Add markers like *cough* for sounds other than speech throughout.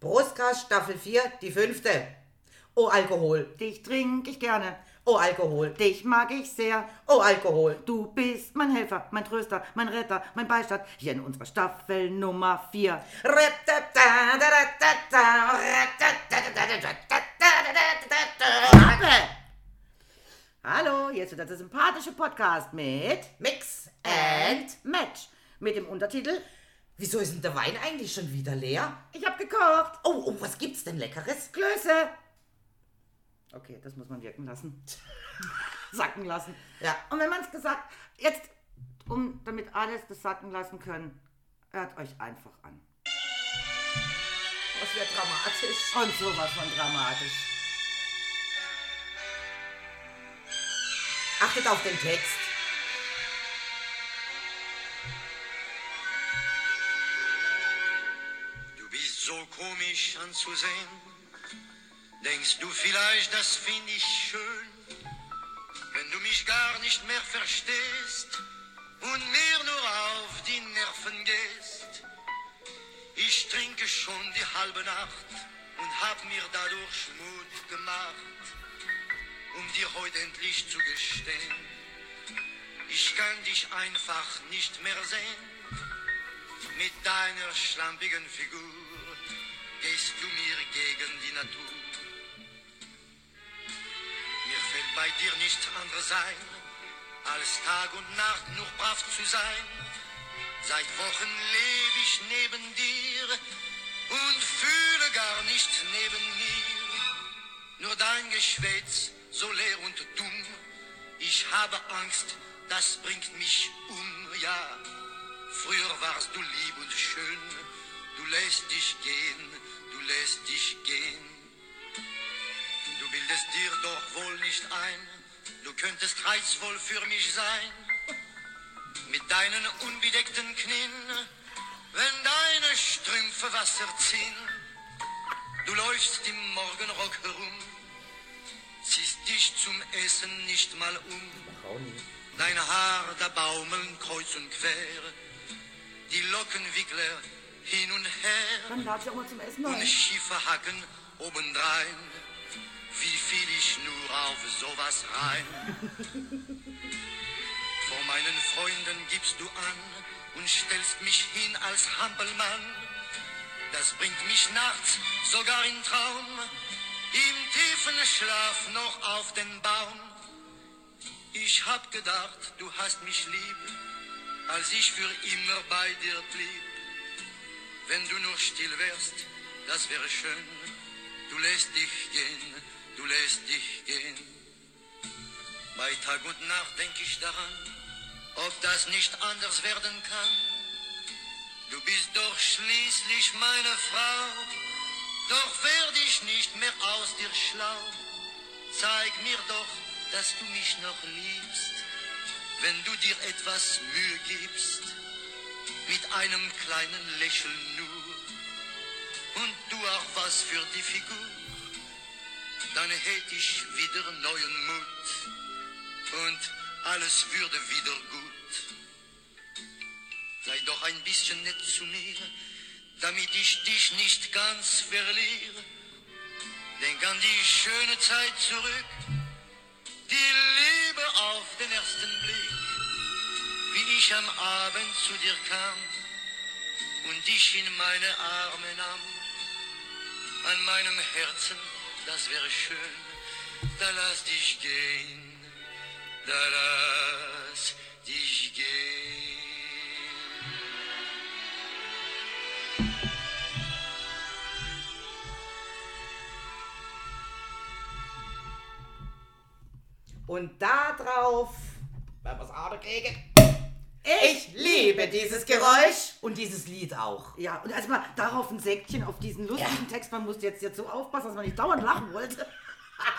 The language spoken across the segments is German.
Brustcast Staffel 4, die fünfte. Oh Alkohol, Dich trinke ich gerne. oh Alkohol, Dich mag ich sehr. oh Alkohol. Du bist mein Helfer, mein Tröster, mein Retter, mein Beistand. Hier in unserer Staffel Nummer 4. Hallo, ist wieder der sympathische Podcast mit Mix and... Match. Mit dem Untertitel Wieso ist denn der Wein eigentlich schon wieder leer? Ich hab gekocht. Oh, oh, was gibt's denn Leckeres? Klöße. Okay, das muss man wirken lassen. *laughs* sacken lassen. Ja. Und wenn man es gesagt, jetzt, um damit alles das sacken lassen können, hört euch einfach an. Das wird dramatisch. Und sowas von dramatisch. Achtet auf den Text. Komisch anzusehen. Denkst du vielleicht, das finde ich schön, wenn du mich gar nicht mehr verstehst und mir nur auf die Nerven gehst? Ich trinke schon die halbe Nacht und hab mir dadurch Mut gemacht, um dir heute endlich zu gestehen. Ich kann dich einfach nicht mehr sehen. Mit deiner schlampigen Figur gehst du mir gegen die Natur. Mir fällt bei dir nichts anderes ein, als Tag und Nacht nur brav zu sein. Seit Wochen lebe ich neben dir und fühle gar nicht neben mir. Nur dein Geschwätz, so leer und dumm. Ich habe Angst, das bringt mich um, ja. Früher warst du lieb und schön, du lässt dich gehen, lässt dich gehen. Du bildest dir doch wohl nicht ein, du könntest reizvoll für mich sein. Mit deinen unbedeckten Knien, wenn deine Strümpfe Wasser ziehen. Du läufst im Morgenrock herum, ziehst dich zum Essen nicht mal um. Dein Haar, da baumeln kreuz und quer, die Lockenwickler hin und her Dann lade ich auch mal zum Essen und ein. schiefe Hacken obendrein. Wie fiel ich nur auf sowas rein? *laughs* Vor meinen Freunden gibst du an und stellst mich hin als Hampelmann. Das bringt mich nachts sogar in Traum, im tiefen Schlaf noch auf den Baum. Ich hab gedacht, du hast mich lieb, als ich für immer bei dir blieb. Wenn du nur still wärst, das wäre schön. Du lässt dich gehen, du lässt dich gehen. Bei Tag und Nacht denk ich daran, ob das nicht anders werden kann. Du bist doch schließlich meine Frau, doch werd ich nicht mehr aus dir schlau. Zeig mir doch, dass du mich noch liebst, wenn du dir etwas Mühe gibst mit einem kleinen Lächeln nur. Und du auch was für die Figur, dann hätte ich wieder neuen Mut. Und alles würde wieder gut. Sei doch ein bisschen nett zu mir, damit ich dich nicht ganz verliere. Denk an die schöne Zeit zurück, die Liebe auf den ersten Blick wie ich am Abend zu dir kam und dich in meine Arme nahm. An meinem Herzen, das wäre schön, da lass dich gehen, da lass dich gehen. Und da drauf, wenn wir es kriegen. Ich liebe dieses Geräusch und dieses Lied auch. Ja, und erstmal darauf ein Säckchen auf diesen lustigen Text. Man muss jetzt, jetzt so aufpassen, dass man nicht dauernd lachen wollte.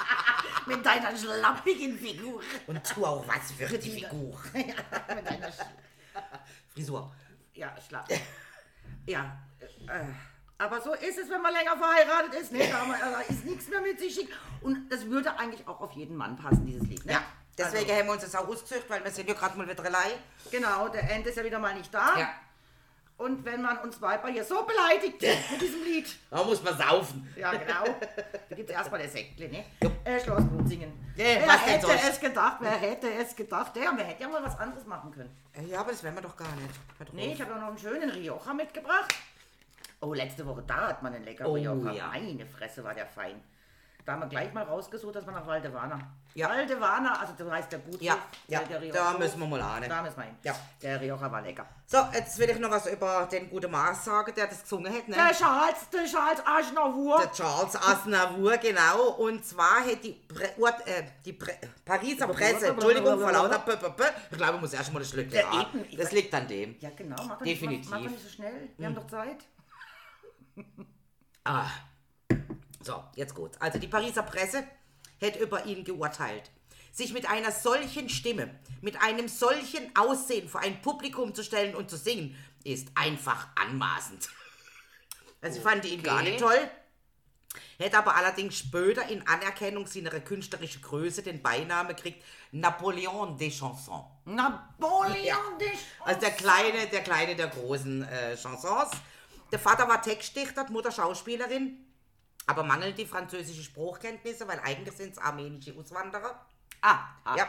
*laughs* Mit deiner schlampigen Figur. Und tu auch was für die Figur. *laughs* ja, mit deiner Sch Frisur. ja, schlapp. Ja, äh, aber so ist es, wenn man länger verheiratet ist. Ne? Da, da ist nichts mehr mit sich schick. Und das würde eigentlich auch auf jeden Mann passen, dieses Lied. Ne? Ja, deswegen Also, haben wir uns das auch ausgesucht, weil wir sind ja gerade mal wieder allein. genau, der End ist ja wieder mal nicht da. Ja. Und wenn man uns Weiber hier so beleidigt mit diesem Lied. *laughs* Da muss man saufen. Ja, genau. Da gibt es erstmal der Sektle, ne? Äh, Schloss singen. Ja, wer hätte sonst? es gedacht? Wer hätte es gedacht? Ja, wir hätten ja mal was anderes machen können. Ja, aber das werden wir doch gar nicht. Hör drauf. Nee, ich habe auch noch einen schönen Rioja mitgebracht. Oh, letzte Woche, da hat man einen leckeren Oh, Rioja. ja. Meine Fresse, war der fein. Da haben wir gleich mal rausgesucht, dass wir nach Valdevana. Ja. Valdevana, also so heißt der Gutshof. Ja, ja, der, der da müssen wir mal an. Da müssen wir hin. Ja. Der Rioja war lecker. So, jetzt will ich noch was über den guten Mars sagen, der das gesungen hat. Ne? Der Charles, der Charles Aznavour. Der Charles Aznavour, genau. Und zwar hat die, Pre äh, die Pre Pariser Presse, Entschuldigung, vor lauter ich glaube, ich muss erst mal das Schlückchen Ja. Das liegt an dem. Ja, genau, mach doch Definitiv. Nicht, mach, mach doch nicht so schnell. Wir haben doch Zeit. Ah. So, jetzt gut. Also die Pariser Presse hat über ihn geurteilt. Sich mit einer solchen Stimme, mit einem solchen Aussehen vor ein Publikum zu stellen und zu singen, ist einfach anmaßend. Also ich fand ihn gar Okay. nicht toll. Hätte aber allerdings später in Anerkennung seiner künstlerischen Größe den Beinamen gekriegt Napoleon des Chansons. Napoleon Ja. dich. Also der kleine, der kleine der großen äh, Chansons. Der Vater war Textdichter, Mutter Schauspielerin, aber mangelt die französische Spruchkenntnisse, weil eigentlich sind es armenische Auswanderer. Ah, ah. Ja.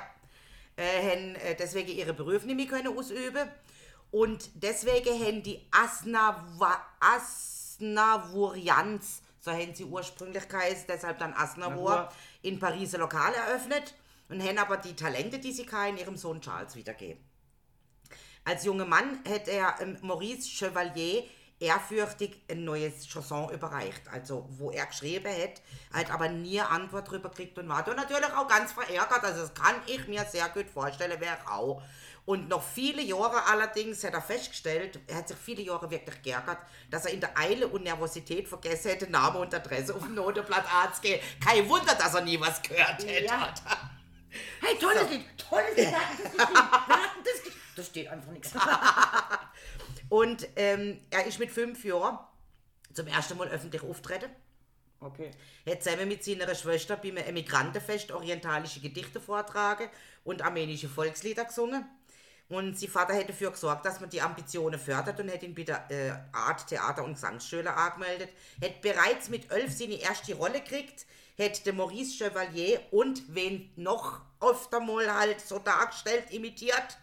Äh, haben äh, deswegen ihre Berufe nicht mehr können ausüben. Und deswegen haben die Asnava, Asnavurians, so haben sie ursprünglich geheißen, deshalb dann Asnavour, Navour. in Paris ein Lokal eröffnet und haben aber die Talente, die sie hatten, ihrem Sohn Charles wiedergegeben. Als junger Mann hat er ähm, Maurice Chevalier ehrfürchtig ein neues Chanson überreicht, also wo er geschrieben hat, hat aber nie Antwort drüber gekriegt und war da natürlich auch ganz verärgert, also das kann ich mir sehr gut vorstellen, wäre auch. Und noch viele Jahre allerdings hat er festgestellt, er hat sich viele Jahre wirklich geärgert, dass er in der Eile und Nervosität vergessen hätte, Name und Adresse auf dem Noteblatt anzugehen. Kein Wunder, dass er nie was gehört hätte. Ja. Hey, tolles Lied, tolles Lied. *laughs* Das das geschrieben. Da steht einfach nichts. *laughs* Und ähm, er ist mit fünf Jahren zum ersten Mal öffentlich auftreten. Okay. hat zusammen mit seiner Schwester beim Emigrantenfest orientalische Gedichte vortragen und armenische Volkslieder gesungen. Und sein Vater hätte dafür gesorgt, dass man die Ambitionen fördert und hätte ihn bei der äh, Art, Theater und Gesangsschule angemeldet. Hätte bereits mit elf seine erste Rolle gekriegt, hätte Maurice Chevalier und wen noch öfter mal halt so dargestellt, imitiert,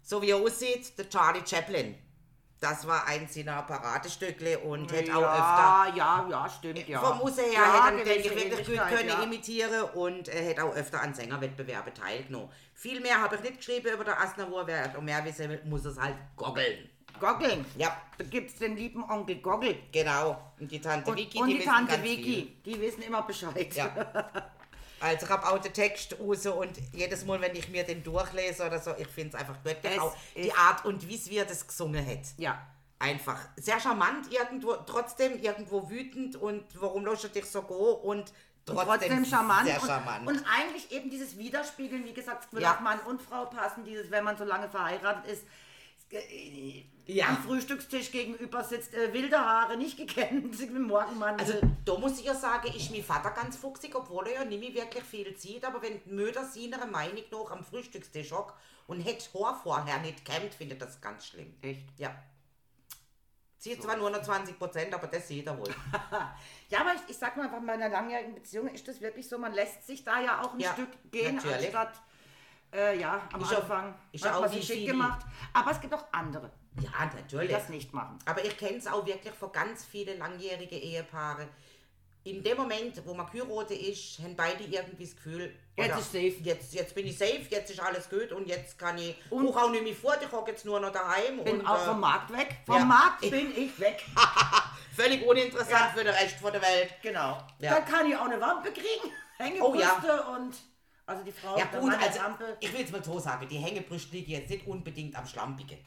so wie er aussieht, der Charlie Chaplin. Das war eins seiner Paradestückle und hätte auch öfter Ja, ja, ja, stimmt, ja. vom Musse her ja, hätte er, wirklich gut können ja. imitieren und er hätte auch öfter an Sängerwettbewerben teilgenommen. Viel mehr habe ich nicht geschrieben über den Asnavour, wer noch mehr wissen will, muss es halt goggeln. Goggeln. Ja, Da gibt's den lieben Onkel Goggel. genau. Und die Tante Und, Vicky, und die, wissen Tante Vicky, die wissen immer Bescheid. Ja. *laughs* Also ich habe auch den Text raus und jedes Mal, wenn ich mir den durchlese oder so, ich finde es einfach. Es Auch die Art und wie er das gesungen hat. Ja. Einfach sehr charmant irgendwo, trotzdem irgendwo wütend und warum du dich so go und trotzdem, Trotzdem charmant. sehr charmant. Und, und eigentlich eben dieses Widerspiegeln, wie gesagt, es würde Ja. auf Mann und Frau passen, dieses, wenn man so lange verheiratet ist, äh, Ja. am Frühstückstisch gegenüber sitzt, äh, wilde Haare, nicht gekämmt, *laughs* mit Morgenmantel. Also da muss ich ja sagen, ist mein Vater ganz fuchsig, obwohl er ja nicht mehr wirklich viel zieht, aber wenn die Mütter seiner Meinung nach am Frühstückstisch hockt und hätte Haar vorher nicht kämmt, findet das ganz schlimm. Echt? Ja. Zieht zwar nur noch 20 Prozent, aber das sieht er wohl. *laughs* Ja, aber ich, ich sag mal bei einer langjährigen Beziehung ist das wirklich so, man lässt sich da ja auch ein Ja, Stück gehen, natürlich. anstatt, äh, ja, am auch- Anfang ist hat auch man sich schick viele. gemacht. Aber es gibt auch andere, Ja, die natürlich. das nicht machen. Aber ich kenne es auch wirklich von ganz vielen langjährigen Ehepaare. In dem Moment, wo man geheiratet ist, haben beide irgendwie das Gefühl, Jetzt oder ist safe. Jetzt, jetzt bin ich safe, jetzt ist alles gut und jetzt kann ich Und- auch, auch nicht mehr fort, ich hocke jetzt nur noch daheim. Bin und, auch äh, vom Markt weg. Vom ja. Markt Ich- bin ich weg. *laughs* Völlig uninteressant Ja. für den Rest von der Welt. Genau. Ja. Dann kann ich auch eine Wampe kriegen. Oh ja. Und. Also die Frau, Ja gut, also Wampe. ich will jetzt mal so sagen, die Hängebrüste liegen jetzt nicht unbedingt am Schlampigen.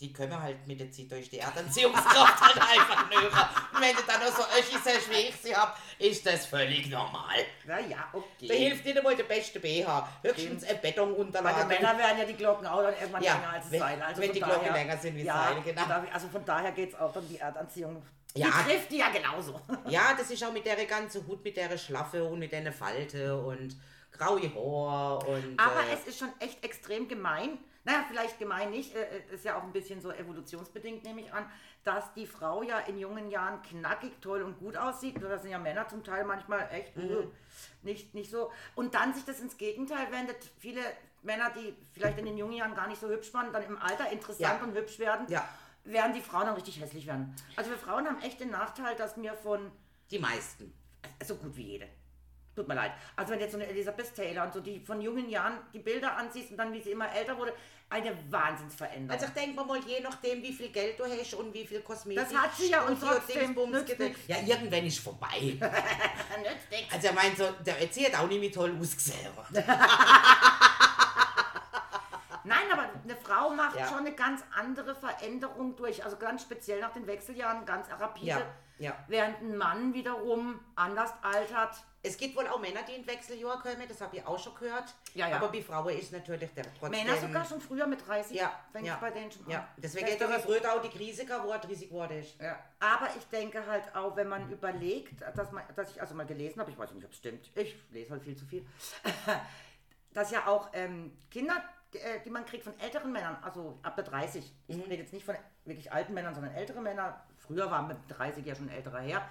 Die können halt mit der Zeit durch die Erdanziehungskraft halt einfach nöcher. Und wenn du dann noch so Öschis hast, wie ich sie hab, ist das völlig normal. Ja, ja, okay. Da hilft nicht einmal der beste BH. Höchstens ein Bei Betonunterlage. den Männern werden ja die Glocken auch dann irgendwann Ja, länger als wenn- Seil. Also wenn die Glocken länger sind wie ja, Seil, genau. Also von daher geht es auch dann die Erdanziehung. Ja. Die trifft die ja genauso. Ja, das ist auch mit der ganzen Hut, mit der Schlaffe und mit der Falte und graue Haar und... Aber äh, es ist schon echt extrem gemein, naja, vielleicht gemein nicht, äh, äh, ist ja auch ein bisschen so evolutionsbedingt, nehme ich an, dass die Frau ja in jungen Jahren knackig, toll und gut aussieht. Das sind ja Männer zum Teil manchmal echt Mhm. äh, nicht, nicht so. Und dann sich das ins Gegenteil wendet. Viele Männer, die vielleicht in den jungen Jahren gar nicht so hübsch waren, dann im Alter interessant Ja. und hübsch werden, Ja. werden die Frauen dann richtig hässlich werden. Also wir Frauen haben echt den Nachteil, dass wir von Die meisten. so gut wie jede. Tut mir leid. Also wenn jetzt so eine Elisabeth Taylor und so die von jungen Jahren die Bilder ansiehst und dann wie sie immer älter wurde, eine Wahnsinnsveränderung. Also ich denke mal, je nachdem, wie viel Geld du hast und wie viel Kosmetik. Das hat sie ja und Studio, trotzdem. Ja, irgendwann ist vorbei. *laughs* Also ich meine, so, der Ötzi hat auch nicht mehr toll ausgesehen. *laughs* Nein, aber eine Frau macht Ja. schon eine ganz andere Veränderung durch, also ganz speziell nach den Wechseljahren, ganz rapide. Ja, ja. Während ein Mann wiederum anders altert. Es gibt wohl auch Männer, die in Wechseljahr kommen, das habe ich auch schon gehört. Ja, ja. Aber bei Frauen ist natürlich der trotzdem... Männer sogar schon früher mit 30 Ja, fängt ja, es bei denen schon ja. Deswegen geht doch früher auch die Krise er 30 geworden ist. Ja. Aber ich denke halt auch, wenn man überlegt, dass, man, dass ich also mal gelesen habe, ich weiß nicht, ob es stimmt, ich lese halt viel zu viel, *laughs* dass ja auch ähm, Kinder, äh, die man kriegt von älteren Männern, also ab der 30, ich rede jetzt nicht von wirklich alten Männern, sondern ältere Männer, früher waren mit 30 ja schon ein älterer her,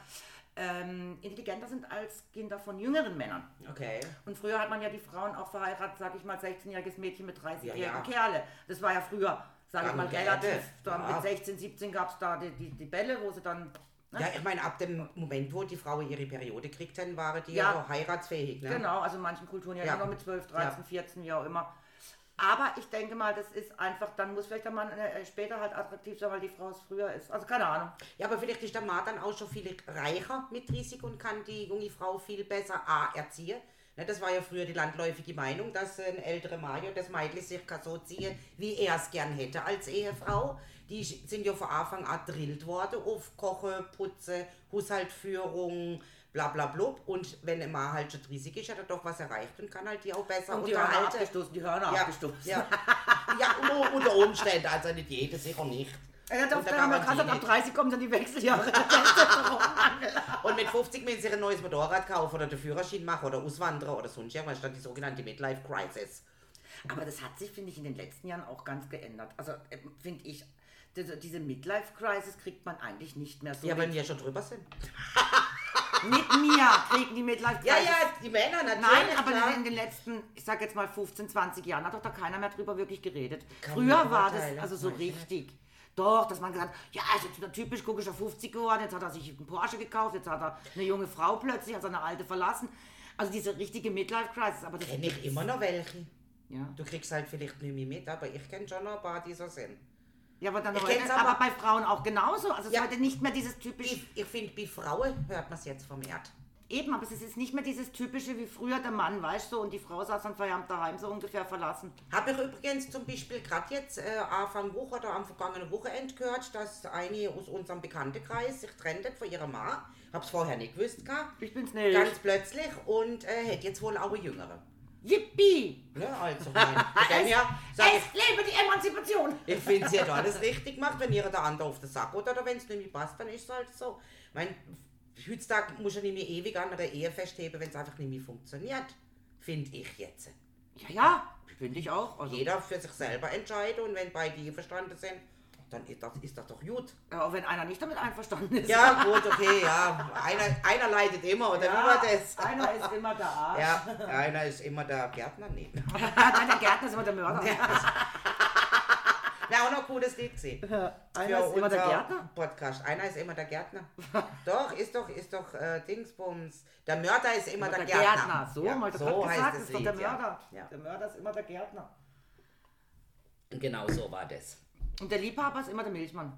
ähm, intelligenter sind als Kinder von jüngeren Männern. Okay. Und früher hat man ja die Frauen auch verheiratet, sag ich mal, 16-jähriges Mädchen mit 30-jährigen Ja, ja. Kerle. Das war ja früher, sage ich mal, relativ. Da Ja. Mit 16, 17 gab es da die, die, die Bälle, wo sie dann. Ne? Ja, ich meine, ab dem Moment, wo die Frauen ihre Periode gekriegt haben, waren die Ja. ja, auch heiratsfähig. Ne? Genau, also in manchen Kulturen ja, Ja. immer mit 12, 13, Ja. 14, wie auch immer. Aber ich denke mal, das ist einfach, dann muss vielleicht der Mann äh, später halt attraktiv sein, weil die Frau es früher ist. Also keine Ahnung. Ja, aber vielleicht ist der Mann dann auch schon viel reicher mit 30 und kann die junge Frau viel besser A, erziehen. Ne, das war ja früher die landläufige Meinung, dass ein älterer ja das Mädchen kann so ziehen, wie er es gern hätte als Ehefrau. Die sind ja von Anfang an drillt worden auf Kochen, Putzen, Haushaltführung, bla bla blub. Und wenn Mann halt schon 30 ist, hat er doch was erreicht und kann halt die auch besser Und die Hörner unterhalten. abgestoßen, die Hörner Ja, abgestoßen. ja. ja unter Umständen, also nicht jede, sicher nicht. Ja, doch, Unter dann haben wir Garantie gerade ab nicht. 30 kommen dann die Wechseljahre. *laughs* Und mit 50 müssen sie ein neues Motorrad kaufen oder den Führerschein machen oder auswandern oder sonst irgendwas, dann die sogenannte Midlife Crisis. Aber das hat sich, finde ich, in den letzten Jahren auch ganz geändert. Also äh, finde ich, diese, diese Midlife-Crisis kriegt man eigentlich nicht mehr so. Ja, wenn wir schon drüber sind. *laughs* mit mir kriegen die Midlife-Crisis. Ja, ja, die Männer natürlich. Nein, aber klar. in den letzten, ich sag jetzt mal 15, 20 Jahren hat doch da keiner mehr drüber wirklich geredet. Kaum Früher war das also so nicht? richtig. Doch, dass man gesagt hat, ja, ist jetzt wieder typisch, guck ich auf 50 geworden, jetzt hat er sich einen Porsche gekauft, jetzt hat er eine junge Frau plötzlich, hat seine alte verlassen. Also diese richtige Midlife-Crisis, aber das Kenn ich immer noch welche. Ja. Du kriegst halt vielleicht nicht mehr mit, aber ich kenne schon noch ein paar, die so sind. Ja, aber dann heute, aber, aber- bei Frauen auch genauso. Also es Ja. heute nicht mehr dieses typische, Ich, ich finde, bei Frauen hört man es jetzt vermehrt. eben, aber es ist nicht mehr dieses typische wie früher der Mann, weißt du, und die Frau saß dann verjammt daheim so ungefähr verlassen. Habe ich übrigens zum Beispiel gerade jetzt äh, Anfang Woche oder am vergangenen Wochenende gehört, dass eine aus unserem Bekanntenkreis sich trennt von ihrer Mann. Hab's vorher nicht gewusst gehabt. Ich bin's nicht. Ganz plötzlich und äh, hätte jetzt wohl auch eine jüngere. Yippie! Ne, also, mein, *laughs* her sag ich, Es lebe die Emanzipation! ich finde, sie hat alles richtig gemacht. Wenn ihr der andere auf den Sack geht oder wenn es nicht mehr passt, dann ist es halt so. Mein, heutzutage muss ich nicht mehr ewig an einer Ehe festheben, wenn es einfach nicht mehr funktioniert. Finde ich jetzt. Ja, ja, finde ich auch. Also, Jeder für sich selber entscheiden und wenn beide einverstanden sind, dann ist das, ist das doch gut. ja, auch wenn einer nicht damit einverstanden ist. Ja, gut, okay, ja. Einer, einer leidet immer, oder wie war das? Einer ist immer der Arsch. Ja, einer ist immer der Gärtner, nee. *laughs* Nein, der Gärtner ist immer der Mörder. Wäre auch noch ein cooles Lied gewesen. Einer ist immer der Gärtner. Podcast. Einer ist immer der Gärtner. doch, ist doch, ist doch äh, Dingsbums. Der Mörder ist immer, der, Gärtner. So, ja, mal das so heißt gesagt, das ist doch der ja. Mörder. Ja. Der Mörder ist immer der Gärtner. Genau so war das. Und der Liebhaber ist immer der Milchmann.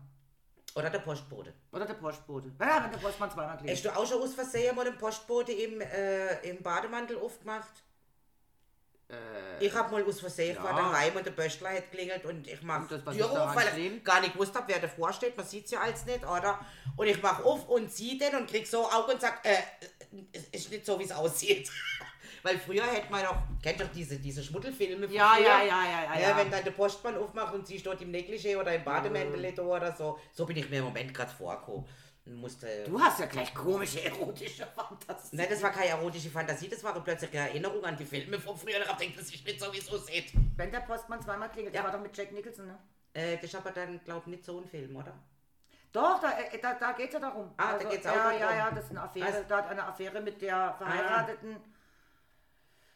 Oder der Postbote. Oder der Postbote. Ja, wenn der Postmann zweimal klingt. Hast du auch schon aus Versehen mal den Postbote im, äh, im Bademantel aufgemacht? ich hab mal aus Versehen ja. vor daheim und der Böschler hat klingelt und ich mach Und was Tür auf, weil ich gar nicht gewusst hab, wer davor steht. Man sieht's ja als nicht, oder? Und ich mach auf und zieh den und krieg so Augen und sag, äh, es ist nicht so, wie es aussieht. *laughs* Weil früher hätte man doch, kennt doch diese, diese Schmuddelfilme von Ja, früher? ja, ja, ja, ja, ja. Wenn dann der Postmann aufmacht und sie steht im Negligé oder im Bademäntel da oder so. So bin ich mir im Moment gerade vorgekommen. musste. Du hast ja gleich komische erotische Fantasien. Nein, das war keine erotische Fantasie, das war plötzlich eine Erinnerung an die Filme von früher. Ich gedacht, das ist nicht so, wie es aussieht. Wenn der Postmann zweimal klingelt, Ja. der war doch mit Jack Nicholson, ne? Äh, das ist aber dann, glaub ich, nicht so ein Film, oder? Doch, da, äh, da, da geht es ja darum. Ah, da geht's auch ja, darum. Ja, ja, das ist eine Affäre. Also- da hat eine Affäre mit der verheirateten Ah,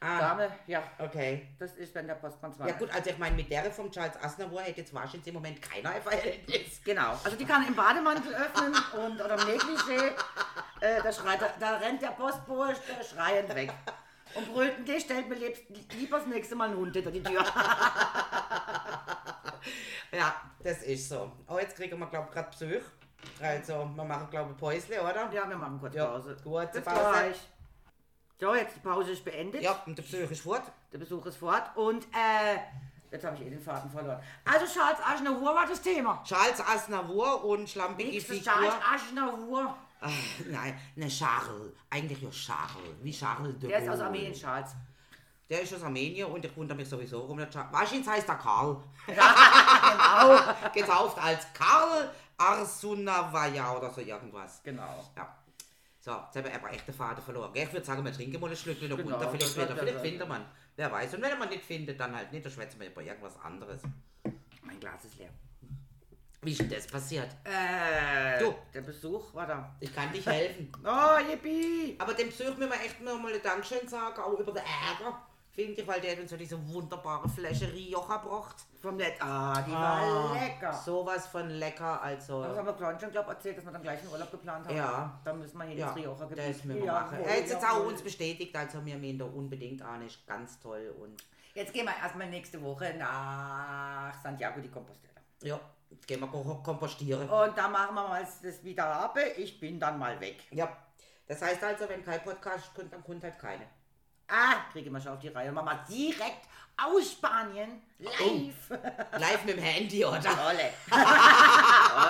Dame. Ja, okay. das ist, wenn der Postmann zweimal Ja gut, also ich meine, mit der vom Charles Aznavour hätte jetzt wahrscheinlich im Moment keiner ein Verhältnis. Genau, also die kann im Bademantel öffnen und oder im Negligé. Äh, da, schreit, er- da rennt der Postbote schreiend weg. Und brüllt, nee, stellt mir lieb, lieber das nächste Mal einen Hund hinter die Tür. *laughs* Ja, das ist so. Oh, jetzt kriegen wir, glaube ich, gerade Psych. Also, wir machen, glaube ich, Päusle, oder? Ja, wir machen kurz Ja, Pause. kurze Bis Pause. gleich. So, jetzt die Pause ist beendet. Ja, und der Psych ist fort. Der Besuch ist fort. Und äh, jetzt habe ich eh den Faden verloren. Also Charles Aznavour war das Thema. Charles Aznavour und schlampige Figur. Charles Aznavour. Ach, nein, ne Charles. Eigentlich ja Charles. Wie Charles de Der ist aus. Armenien, Charles. Der ist aus Armenien und ich wundere mich sowieso, der Charles... Wahrscheinlich heißt er Karl. *laughs* Genau. *laughs* Getauft als Karl Arsunavaya oder so irgendwas. genau. Ja. So, jetzt haben wir aber echt den Faden verloren. gell? Ich würde sagen, wir trinken mal ein Schlückchen noch Genau, runter. Vielleicht, wieder, vielleicht findet man. Wer weiß. Und wenn man nicht findet, dann halt nicht. Dann schwätzen wir über irgendwas anderes. Mein Glas ist leer. Wie ist denn das passiert? Äh, Du. der Besuch war da. Ich kann dich helfen. *laughs* Oh, yippie! Aber dem Psych müssen wir echt noch mal ein Dankeschön sagen, auch über den Ärger. Finde ich, weil der hat uns so diese wunderbare Flasche Rioja gebracht. Vom Net. Ah, die war lecker. Sowas von lecker, also. Das haben wir vorhin schon, glaube erzählt, dass wir dann gleich einen Urlaub geplant haben. Ja. Da müssen wir hin Ja, ins Rioja das Gebiet. müssen wir Ja, machen. Er hat es jetzt auch uns bestätigt, also wir meinen da unbedingt an, ist ganz toll und Jetzt gehen wir erstmal nächste Woche nach Santiago de Compostela. ja, jetzt gehen wir ko- kompostieren. Und da machen wir mal das wieder habe. Ich bin dann mal weg. Ja, das heißt also, wenn kein Podcast kommt, dann kommt halt keine. Ah, kriege ich mal schon auf die Reihe. Wir direkt aus Spanien live. *laughs* Live mit dem Handy, oder? Olle. *laughs*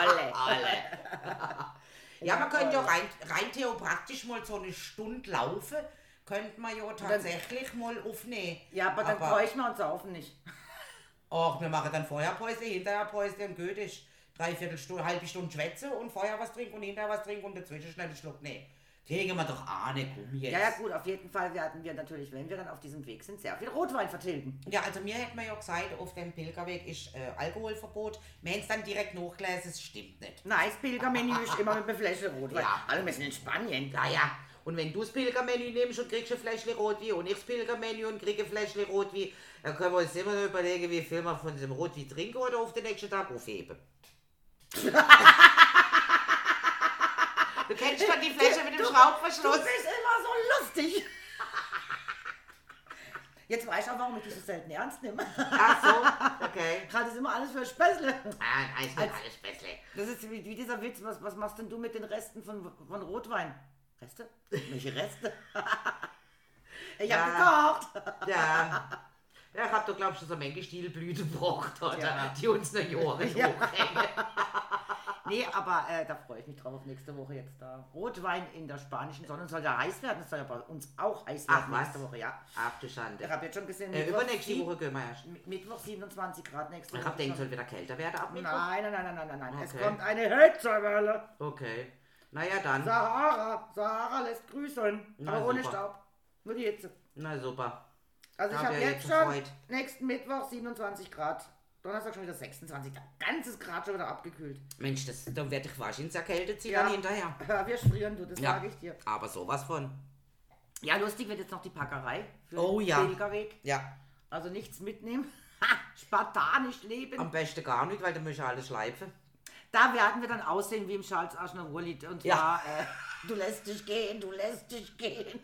Olle. *laughs* Ja, man könnte ja rein, rein theoretisch mal so eine Stunde laufen, könnte man ja tatsächlich mal aufnehmen. Ja, aber dann bräuchten wir uns saufen nicht. Ach, wir machen dann vorher Päuse, hinterher Päuse und ist. Dreiviertel Stunde, halbe Stunde schwätze und vorher was trinken und hinterher was trinken und dazwischen schnell einen Schluck. Nee, kriegen wir doch ahne, komm jetzt. Ja, ja, gut, auf jeden Fall werden wir natürlich, wenn wir dann auf diesem Weg sind, sehr viel Rotwein vertilgen. Ja, also mir hätten wir ja gesagt, auf dem Pilgerweg ist äh, Alkoholverbot. Haben es dann direkt nachgelesen, es stimmt nicht. Nice Pilgermenü ist immer mit einer Flasche Rotwein. Ja. Hallo, wir sind in Spanien. Ja, ja. Und wenn du das Pilgermenü nimmst und kriegst ein Fläschchen Rotwein und ich das Pilgermenü und kriege ein Fläschchen Rotwein, dann können wir uns immer noch überlegen, wie viel wir von diesem Rotwein trinken oder auf den nächsten Tag aufheben. *laughs* du kennst doch die Flasche mit dem Du Schraubverschluss. bist immer so lustig. *laughs* Jetzt weiß ich auch, warum ich dich so selten ernst nehme. Ach so, *laughs* okay. Gerade ist immer alles für Späßle. Ah, alles, alles Spätzle. Das ist wie, wie dieser Witz, was, was machst denn du mit den Resten von, von Rotwein? Reste? Welche Reste? *laughs* ich hab Ja. gekocht. Ja. Ja, ich hab doch, glaubst du, so eine Menge Stielblüte gebraucht, oder? Ja. Die uns eine Jahre Ja. hochhängen. Nee, aber äh, da freue ich mich drauf, nächste Woche jetzt da. Rotwein in der spanischen Sonne soll ja heiß werden. Es soll ja bei uns auch heiß Ach, werden was? nächste Woche, ja. Ach du Schande. Ich habe jetzt schon gesehen, Äh, Mittwoch übernächste sieb- Woche gehen wir erst. Mi- Mittwoch 27 Grad nächste Ich Woche. hab gedacht, schon. soll wieder kälter werden ab Mittwoch? Nein, nein, nein, nein, nein, nein, nein. Es Okay. kommt eine Hitzewelle. Okay. Naja, dann. Sahara, Sahara lässt grüßen, Na, aber ohne super. Staub. Nur die Hitze. Na super. Also ich Hab habe jetzt jetzt schon gefreut. nächsten Mittwoch 27 Grad. Donnerstag schon wieder 26. Der ganzes Grad schon wieder abgekühlt. Mensch, das, dann werde ich wahrscheinlich erkältet sie Ja. dann hinterher. Ja, wir frieren, du, das Ja. sage ich dir. Aber sowas von. Ja, lustig wird jetzt noch die Packerei für Oh den ja. Pilgerweg. Ja. Also nichts mitnehmen. *laughs* Ha, spartanisch leben. Am besten gar nicht, weil da müssen alles schleifen. Da werden wir dann aussehen wie im Charles Aznavour Lied. Und Ja. zwar, äh, du lässt dich gehen, du lässt dich gehen.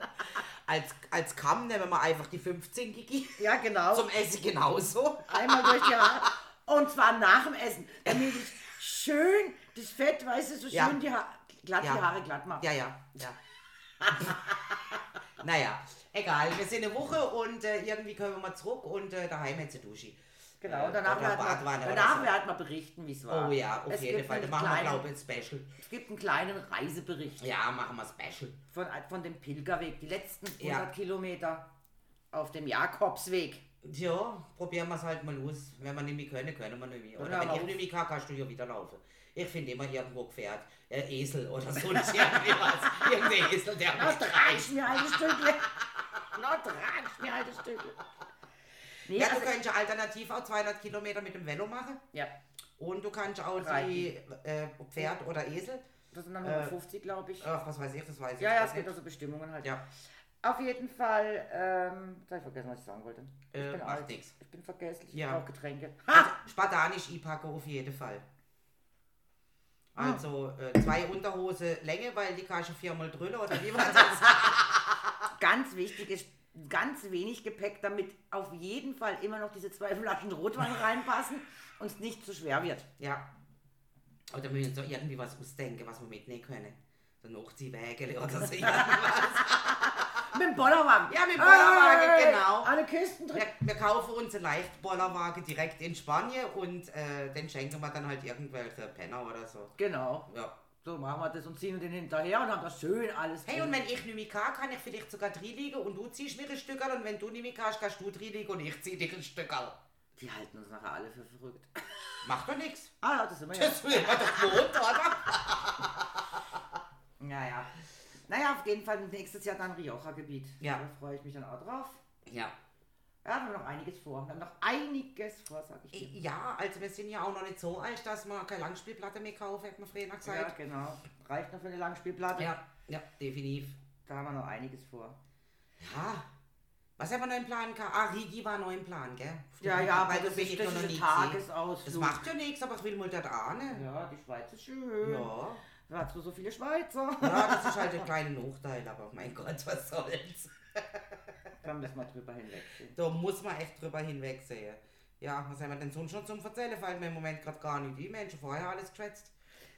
Als, als Kamm nehmen wir einfach die 15 Gigi. Ja, genau. Zum Essen genauso. Einmal durch die Haare. Und zwar nach dem Essen. Damit ich schön das Fett, weißt du, so Ja. schön die, ha glatt Ja. die Haare glatt mache. Ja, ja, ja. *laughs* naja, egal. Wir sind eine Woche und äh, irgendwie können wir mal zurück und äh, daheim hat sie Dusche. Genau, danach, werden wir, oder danach werden wir berichten, wie es war. Oh ja, auf jeden Fall. Da einen machen wir, kleinen, glaube ich, ein Special. Es gibt einen kleinen Reisebericht Ja, machen wir Special. von, von dem Pilgerweg. Die letzten 100 Ja. Kilometer auf dem Jakobsweg. Ja, probieren wir es halt mal aus. Wenn wir nicht mehr können, können wir nicht mehr. Oder wenn ich nicht mehr kann, kannst du ja wieder laufen. Ich finde immer irgendwo Pferd, äh, Esel oder so. Nicht *laughs* irgendwie was. Irgendein Esel, der Na, mich tragst mir ein Stückle. Na, tragst mir ein Stückle. Nee, Ja, du also, könntest ja alternativ auch 200 Kilometer mit dem Velo machen. ja, Und du kannst auch die Reiten. äh, Pferd oder Esel. das sind dann 150, glaube ich. Ach, was weiß ich, das weiß ich Ja, ja, es gibt also Bestimmungen halt. Ja, Auf jeden Fall, ähm, jetzt habe ich vergessen, was ich sagen wollte. Ich Äh, bin alt. nix. Ich bin vergesslich, ich Ja. brauche Getränke. also spartanisch einpacken auf jeden Fall. Also äh, zwei Unterhose Länge, weil die kannst du viermal drüllen oder wie war *laughs* das? Ganz wichtig ist, ganz wenig Gepäck, damit auf jeden Fall immer noch diese zwei Flaschen Rotwein *laughs* reinpassen und es nicht zu schwer wird. ja. Oder wir müssen so irgendwie was ausdenken, was wir mitnehmen können. So ein Hochziehwägel oder so. *laughs* irgendwas. Mit dem Bollerwagen. Ja, mit dem Bollerwagen, Hey, genau. Alle Kisten drin. wir, wir kaufen uns einen Leichtbollerwagen direkt in Spanien und äh, den schenken wir dann halt irgendwelche Penner oder so. Genau. Ja. So machen wir das und ziehen den hinterher und haben das schön alles Hey, drin. und wenn ich nicht mehr kann, kann ich vielleicht sogar drin liegen und du ziehst mir ein Stückerl und wenn du nicht mehr kannst, kannst du drin liegen und ich zieh dich ein Stückerl. Die halten uns nachher alle für verrückt. *laughs* Macht doch nichts. Ah ja, das sind wir ja. Das will man doch gewohnt, oder? *laughs* Naja. Naja, auf jeden Fall nächstes Jahr dann Rioja-Gebiet. Ja. Da freue ich mich dann auch drauf. Ja. Ja, wir haben noch einiges vor. Wir haben noch einiges vor, sag ich dir. Ja, also wir sind ja auch noch nicht so alt, dass man keine Langspielplatte mehr kaufen, hat man früher Ja, gesagt. genau. Reicht noch für eine Langspielplatte. Ja, ja, definitiv. Da haben wir noch einiges vor. Ja. Was haben wir noch im Plan gehabt? Ah, Rigi war noch im Plan, gell? Ja, ja, aber weil das du bin ist, das noch ist. Tagesausflug. Das macht ja nichts, aber ich will mal da ahnen. Ja, die Schweiz ist schön. Ja. Da hast du so viele Schweizer. ja, das ist halt ein kleiner Nachteil, aber mein Gott, was soll's. *laughs* Da müssen wir drüber hinwegsehen. Da muss man echt drüber hinwegsehen. Ja, was haben wir denn sonst schon zum Erzählen? Fällt mir im Moment gerade gar nicht die Menschen vorher alles geschwätzt.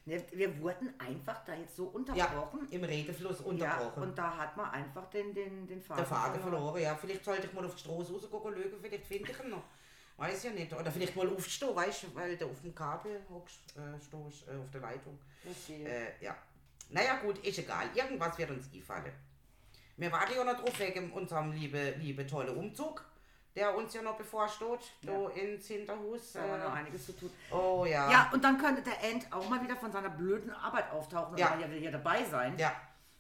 Wir wurden einfach da jetzt so Ja, unterbrochen. im Redefluss Ja, unterbrochen. und da hat man einfach den, den, den Faden der Faden verloren, ja. Vielleicht sollte ich mal auf die Straße rausgucken, schauen, vielleicht finde ich ihn noch. Weiß ja nicht. Oder vielleicht mal aufstehen, weißt du, weil du auf dem Kabel hockst, äh, stehst, äh, auf der Leitung. Verstehe. Äh, ja. Naja, gut, ist egal. Irgendwas wird uns einfallen. Wir warten ja noch drauf wegen unserem liebe, liebe tolle Umzug, der uns ja noch bevorsteht, da ins Hinterhus. Da haben wir noch Äh, einiges zu tun. oh ja. Ja, und dann könnte der End auch mal wieder von seiner blöden Arbeit auftauchen und Ja. er will hier dabei sein Ja.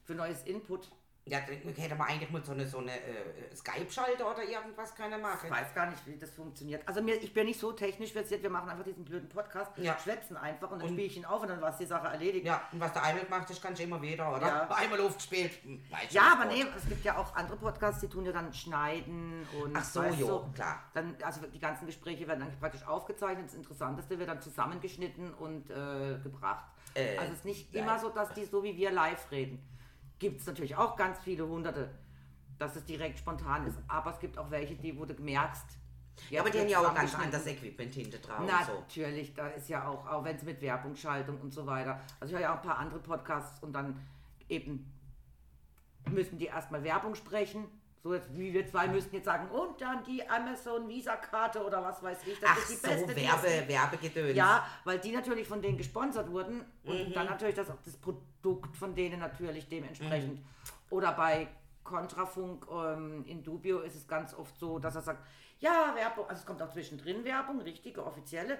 für neues Input. Ja, dann hätte man eigentlich mal so eine, so eine äh, Skype-Schalter oder irgendwas können Ich machen. weiß gar nicht, wie das funktioniert. Also mir, ich bin nicht so technisch versiert, wir machen einfach diesen blöden Podcast, Ja. schwätzen einfach und dann spiele ich ihn auf und dann war es die Sache erledigt. Ja, und was der einmal gemacht ist, kannst du immer wieder, oder? Ja. *laughs* Einmal aufgespielt. hm, weiß Ja, ich aber nee, es gibt ja auch andere Podcasts, die tun ja dann schneiden und Ach so, jo, du, klar. Dann, also die ganzen Gespräche werden dann praktisch aufgezeichnet. Das Interessanteste wird dann zusammengeschnitten und äh, gebracht. Äh, also es ist nicht ja. immer so, dass die so wie wir live reden. Gibt es natürlich auch ganz viele hunderte, dass es direkt spontan ist. Aber es gibt auch welche, die, wo du merkst. Ja, aber die haben ja auch ganz anderes Equipment hinter drauf. und so. Natürlich, da ist ja auch, auch wenn es mit Werbungsschaltung und so weiter. Also ich höre ja auch ein paar andere Podcasts und dann eben müssen die erstmal Werbung sprechen. So jetzt, wie wir zwei müssten jetzt sagen, und dann die Amazon Visa-Karte oder was weiß ich. Das Ach ist die so, beste. Werbe, Werbegedöns. Ja, weil die natürlich von denen gesponsert wurden und Mhm. dann natürlich das, auch das Produkt von denen natürlich dementsprechend. Mhm. Oder bei Kontrafunk ähm, in Dubio ist es ganz oft so, dass er sagt, ja, Werbung, also es kommt auch zwischendrin Werbung, richtige, offizielle.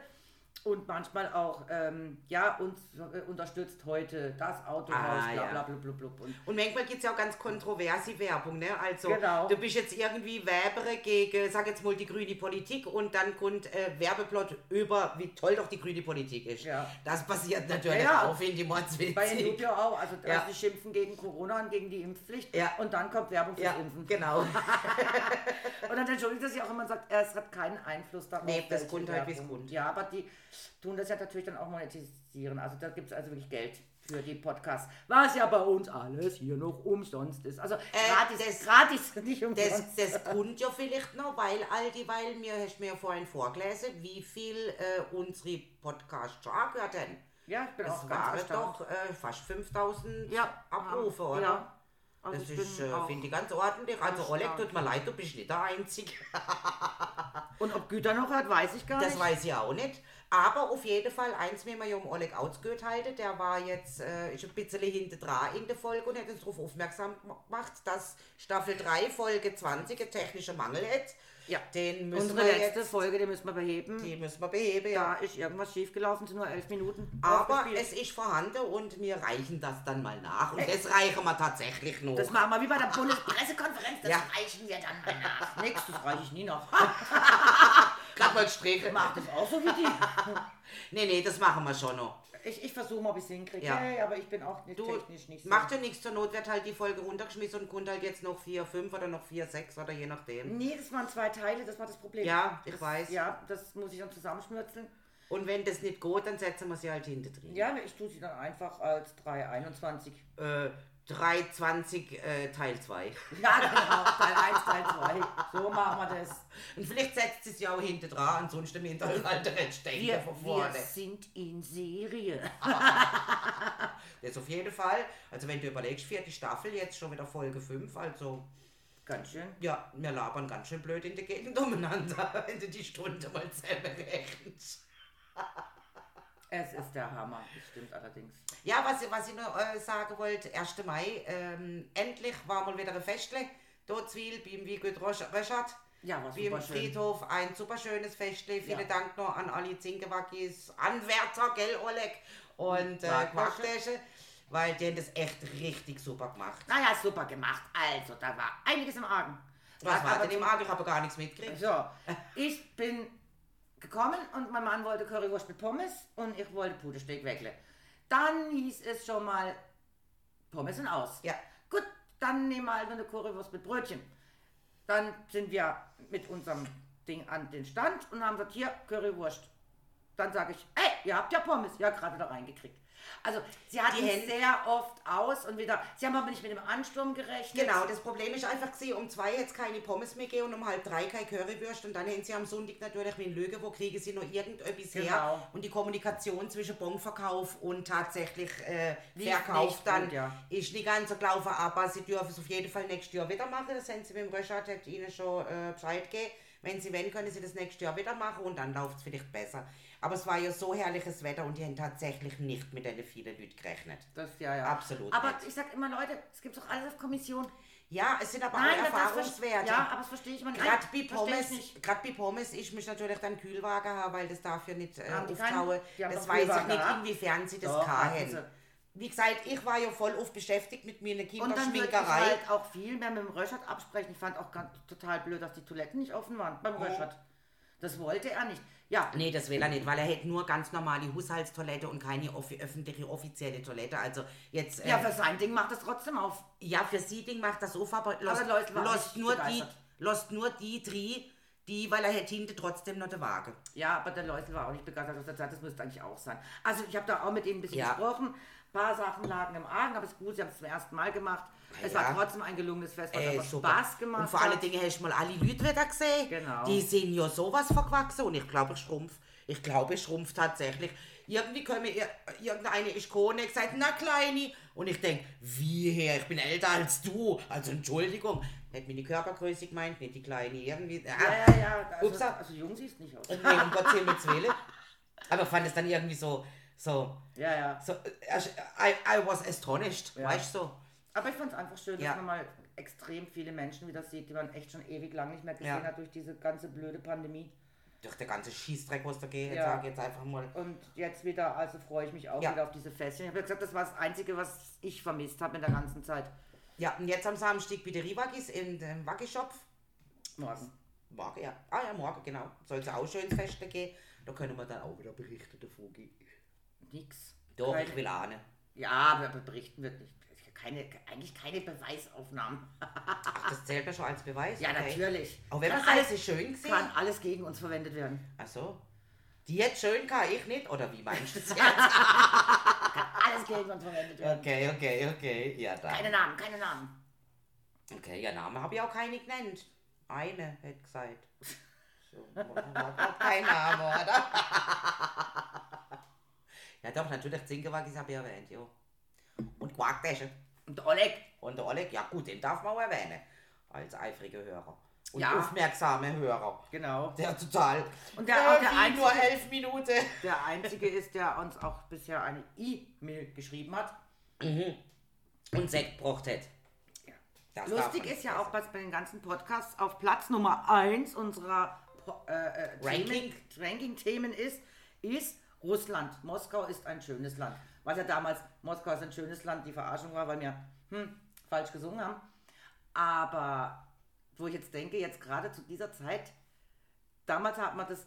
Und manchmal auch, ähm, ja, uns äh, unterstützt heute das Autohaus, Ah, bla ja. bla bla bla bla. Und Und manchmal gibt es ja auch ganz kontroverse Werbung, ne? Also, Genau. du bist jetzt irgendwie Werbere gegen, sag jetzt mal, die grüne Politik und dann kommt äh, Werbeplot über, wie toll doch die grüne Politik ist. Ja. Das passiert natürlich Ja, auch, finde ich mordswitzig. bei Indubio auch, also Ja. also die schimpfen gegen Corona und gegen die Impfpflicht. Ja. Und dann kommt Werbung fürs Ja, Impfen. genau. *laughs* *laughs* Und dann entschuldigt sich auch immer und sagt, es hat keinen Einfluss darauf. Nee, das kommt halt, Werbung. kommt. Ja, aber die tun das ja natürlich dann auch monetisieren. Also da gibt es also wirklich Geld für die Podcasts. Was ja bei uns alles hier noch umsonst ist. Also gratis, das- gratis, *laughs* nicht umsonst. Das, das kommt ja vielleicht noch, weil all die, weil mir hast mir ja vorhin vorgelesen, wie viel äh, unsere Podcasts schon angehört haben. ja, ich bin Das auch ganz waren erstaunt. doch äh, fast 5000 ja, Abrufe, oder? Ja. Also Das ist, äh, finde ich ganz ordentlich. Also Oleg, tut mir leid, du bist nicht der Einzige. Und ob Güter noch hört, weiß ich gar Das nicht. weiß ich auch nicht. Aber auf jeden Fall, eins wie wir ja um Oleg ausgehört halten, der war jetzt äh, ist ein bisschen hinter dran in der Folge und hat uns darauf aufmerksam gemacht, dass Staffel 3, Folge 20 einen technischen Mangel hat. Ja. Den müssen Unsere wir letzte jetzt, Folge, die müssen wir beheben. die müssen wir beheben, Da ja. ist irgendwas schiefgelaufen, sind nur elf Minuten. Aber es ist vorhanden und wir reichen das dann mal nach. Und das reichen wir tatsächlich noch. Das machen wir wie bei der Bundespressekonferenz, das Ja. reichen wir dann mal nach. Das reiche ich nie noch. *laughs* Gerade mal strichen. Mach das auch so wie die. *laughs* Nee, nee, das machen wir schon noch. Ich, ich versuche mal, ob ich es hinkriege. Ja. Hey, aber ich bin auch nicht Du, technisch nicht so. macht ja nichts zur Not, wird halt die Folge runtergeschmissen und kommt halt jetzt noch 4, 5 oder noch 4, 6 oder je nachdem. Nee, das waren zwei Teile, das war das Problem. Ja, ich das, weiß. Ja, das muss ich dann zusammenschnürzeln. Und wenn das nicht geht, dann setzen wir sie halt hinter drin. Ja, ich tue sie dann einfach als 321. Äh, 320 äh, Teil 2. Ja, genau. Teil 1, Teil 2. So machen wir das. Und vielleicht setzt es ja auch hinter dran, ansonsten im Hintergrund *laughs* halt der Stecker Wir, von wir vorne. sind in Serie. *laughs* Das auf jeden Fall. Also wenn du überlegst, vierte Staffel, jetzt schon wieder Folge 5, also Ganz schön. ja, wir labern ganz schön blöd in der Gegend umeinander, *laughs* wenn du die Stunde mal selber rechnest. Es ist der Hammer, das stimmt allerdings. Ja, was, ich- was ich noch äh, sagen wollte, 1. Mai, ähm, endlich war mal wieder ein Festle, dort Zwil, beim Wiegelt Röschert. Ja, war Beim. Friedhof ein super schönes Festle. Vielen Ja. Dank noch an alle Zinkewackis, Anwärter, gell, Oleg? Und äh, weil die haben das echt richtig super gemacht. Naja, super gemacht. Also, da war einiges im Argen. Was war denn im Argen? Ich habe gar nichts mitgekriegt. So, ich bin gekommen und mein Mann wollte Currywurst mit Pommes und ich wollte Pudersteak wegle. Dann hieß es schon mal, Pommes sind aus. Ja. Gut, dann nehmen wir halt eine Currywurst mit Brötchen. Dann sind wir mit unserem Ding an den Stand und haben gesagt, hier, Currywurst. Dann sage ich, ey, ihr habt ja Pommes. Ja, gerade da reingekriegt. Also, sie hatten Die Hände- sehr oft aus und wieder, sie haben aber nicht mit dem Ansturm gerechnet. Genau, das Problem ist einfach, gewesen, um zwei jetzt keine Pommes mehr gehen und um halb drei keine Currywurst und dann haben sie am Sonntag natürlich mit Lüge, wo kriegen sie noch irgendetwas her Genau. und die Kommunikation zwischen Bonverkauf und tatsächlich äh, Verkauf nicht dann gut, ja. ist nicht ganz so gelaufen, aber sie dürfen es auf jeden Fall nächstes Jahr wieder machen, das haben sie mit dem Röschert hat ihnen schon äh, Bescheid gegeben. Wenn sie wollen, können sie das nächstes Jahr wieder machen und dann läuft es vielleicht besser. Aber es war ja so herrliches Wetter und die haben tatsächlich nicht mit den vielen Leuten gerechnet. Das, ja, ja. Absolut Aber nicht. ich sag immer, Leute, es gibt doch alles auf Kommission. Ja, es sind aber Nein, auch Erfahrungswerte. Ja, aber das verstehe ich mal nicht. Gerade bei Pommes, gerade bei Pommes, ich muss natürlich dann Kühlwagen haben, weil das darf ja nicht äh, haben Das weiß ich nicht, inwiefern sie das Doch, kann. Wie gesagt, ich war ja voll oft beschäftigt mit meiner Und dann ich Kinderschminkerei. halt auch viel mehr mit dem Röschert absprechen. Ich fand auch ganz, total blöd, dass die Toiletten nicht offen waren beim Röschert. Das wollte er nicht. Ja, Nee, das will er nicht, weil er hätte nur ganz normale Haushaltstoilette und keine offi öffentliche offizielle Toilette. Also jetzt, äh, ja, für sein Ding macht es trotzdem auf. ja, für sie Ding macht das auf, aber lost, Leute waren lost, nur die, lost nur die drei, die, weil er hätte hinten trotzdem noch den Wagen. Ja, aber der Leute war auch nicht begeistert aus der Zeit. Das müsste eigentlich auch sein. Also ich habe da auch mit ihm ein bisschen Ja. gesprochen. Ein paar Sachen lagen im Argen, aber es ist gut, sie haben es zum ersten Mal gemacht. Es Ja. war trotzdem ein gelungenes Fest, was Ey. Spaß gemacht Und vor allen Dingen hast du mal alle Leute wieder gesehen. Genau. Die sind ja sowas verquachsen und ich glaube, ich schrumpf. Ich glaube, ich schrumpf tatsächlich. Irgendwie wir, irgendeine ist und gesagt, na Kleine. Und ich denke, wie her, ich bin älter als du. Also Entschuldigung. Hätte meine Körpergröße gemeint, nicht die Kleine. Irgendwie. Ja, ja, ja. Also, Upsa. also jung siehst nicht aus. Nee, um Gottes Willen. Aber fand es dann irgendwie so, so, Ja, ja. so, äh, I, I was astonished, Ja. weißt du so. Aber ich fand es einfach schön, Ja. dass man mal extrem viele Menschen wieder sieht, die man echt schon ewig lang nicht mehr gesehen Ja. hat durch diese ganze blöde Pandemie. Durch der ganze Schießdreck, was da geht, Ja. sag jetzt einfach mal. Und jetzt wieder, also freue ich mich auch wieder auf diese Festchen. Ich habe ja gesagt, das war das Einzige, was ich vermisst habe in der ganzen Zeit. Ja, und jetzt am Samstag bei der Riwagis in dem Waggi-Shop. Morgen. Morgen, ja. Ah ja, morgen, genau. Soll es auch schön ins Feste gehen. Da können wir dann auch wieder berichten davon. gehen. Nix. Doch, Keine- ich will ahnen. Ja, aber berichten wird nicht. Keine, eigentlich keine Beweisaufnahmen. Ach, das zählt ja schon als Beweis? Ja, okay. natürlich. Auch wenn Kann man alles- es ist schön gesehen. Kann alles gegen uns verwendet werden. Ach so. Die jetzt schön kann, ich nicht? Oder wie meinst du das jetzt? Alles gegen uns verwendet werden. okay, okay, okay. Ja, dann. Keine Namen, keine Namen. Okay, ja, Name habe ich auch keine genannt. Eine, hätte gesagt. So, hat kein Name, oder? Ja doch, natürlich, Zinkewagis habe ich erwähnt, ja. Und Quarktasche. Und Oleg. Und der Oleg, ja gut, den darf man auch erwähnen. Als eifriger Hörer. und Ja. aufmerksame Hörer. Genau. Der total. Und der- auch der wie nur einzige- elf Minuten. Der einzige ist, der uns auch bisher eine E-Mail geschrieben hat. Und Sekt braucht hat. Das Lustig ist ja auch, was bei den ganzen Podcasts auf Platz Nummer 1 unserer äh, äh, Ranking? Themen- Ranking-Themen ist, ist Russland. Moskau ist ein schönes Land. Was ja damals, Moskau ist ein schönes Land, die Verarschung war, weil wir hm, falsch gesungen haben. Aber wo ich jetzt denke, jetzt gerade zu dieser Zeit, damals hat man das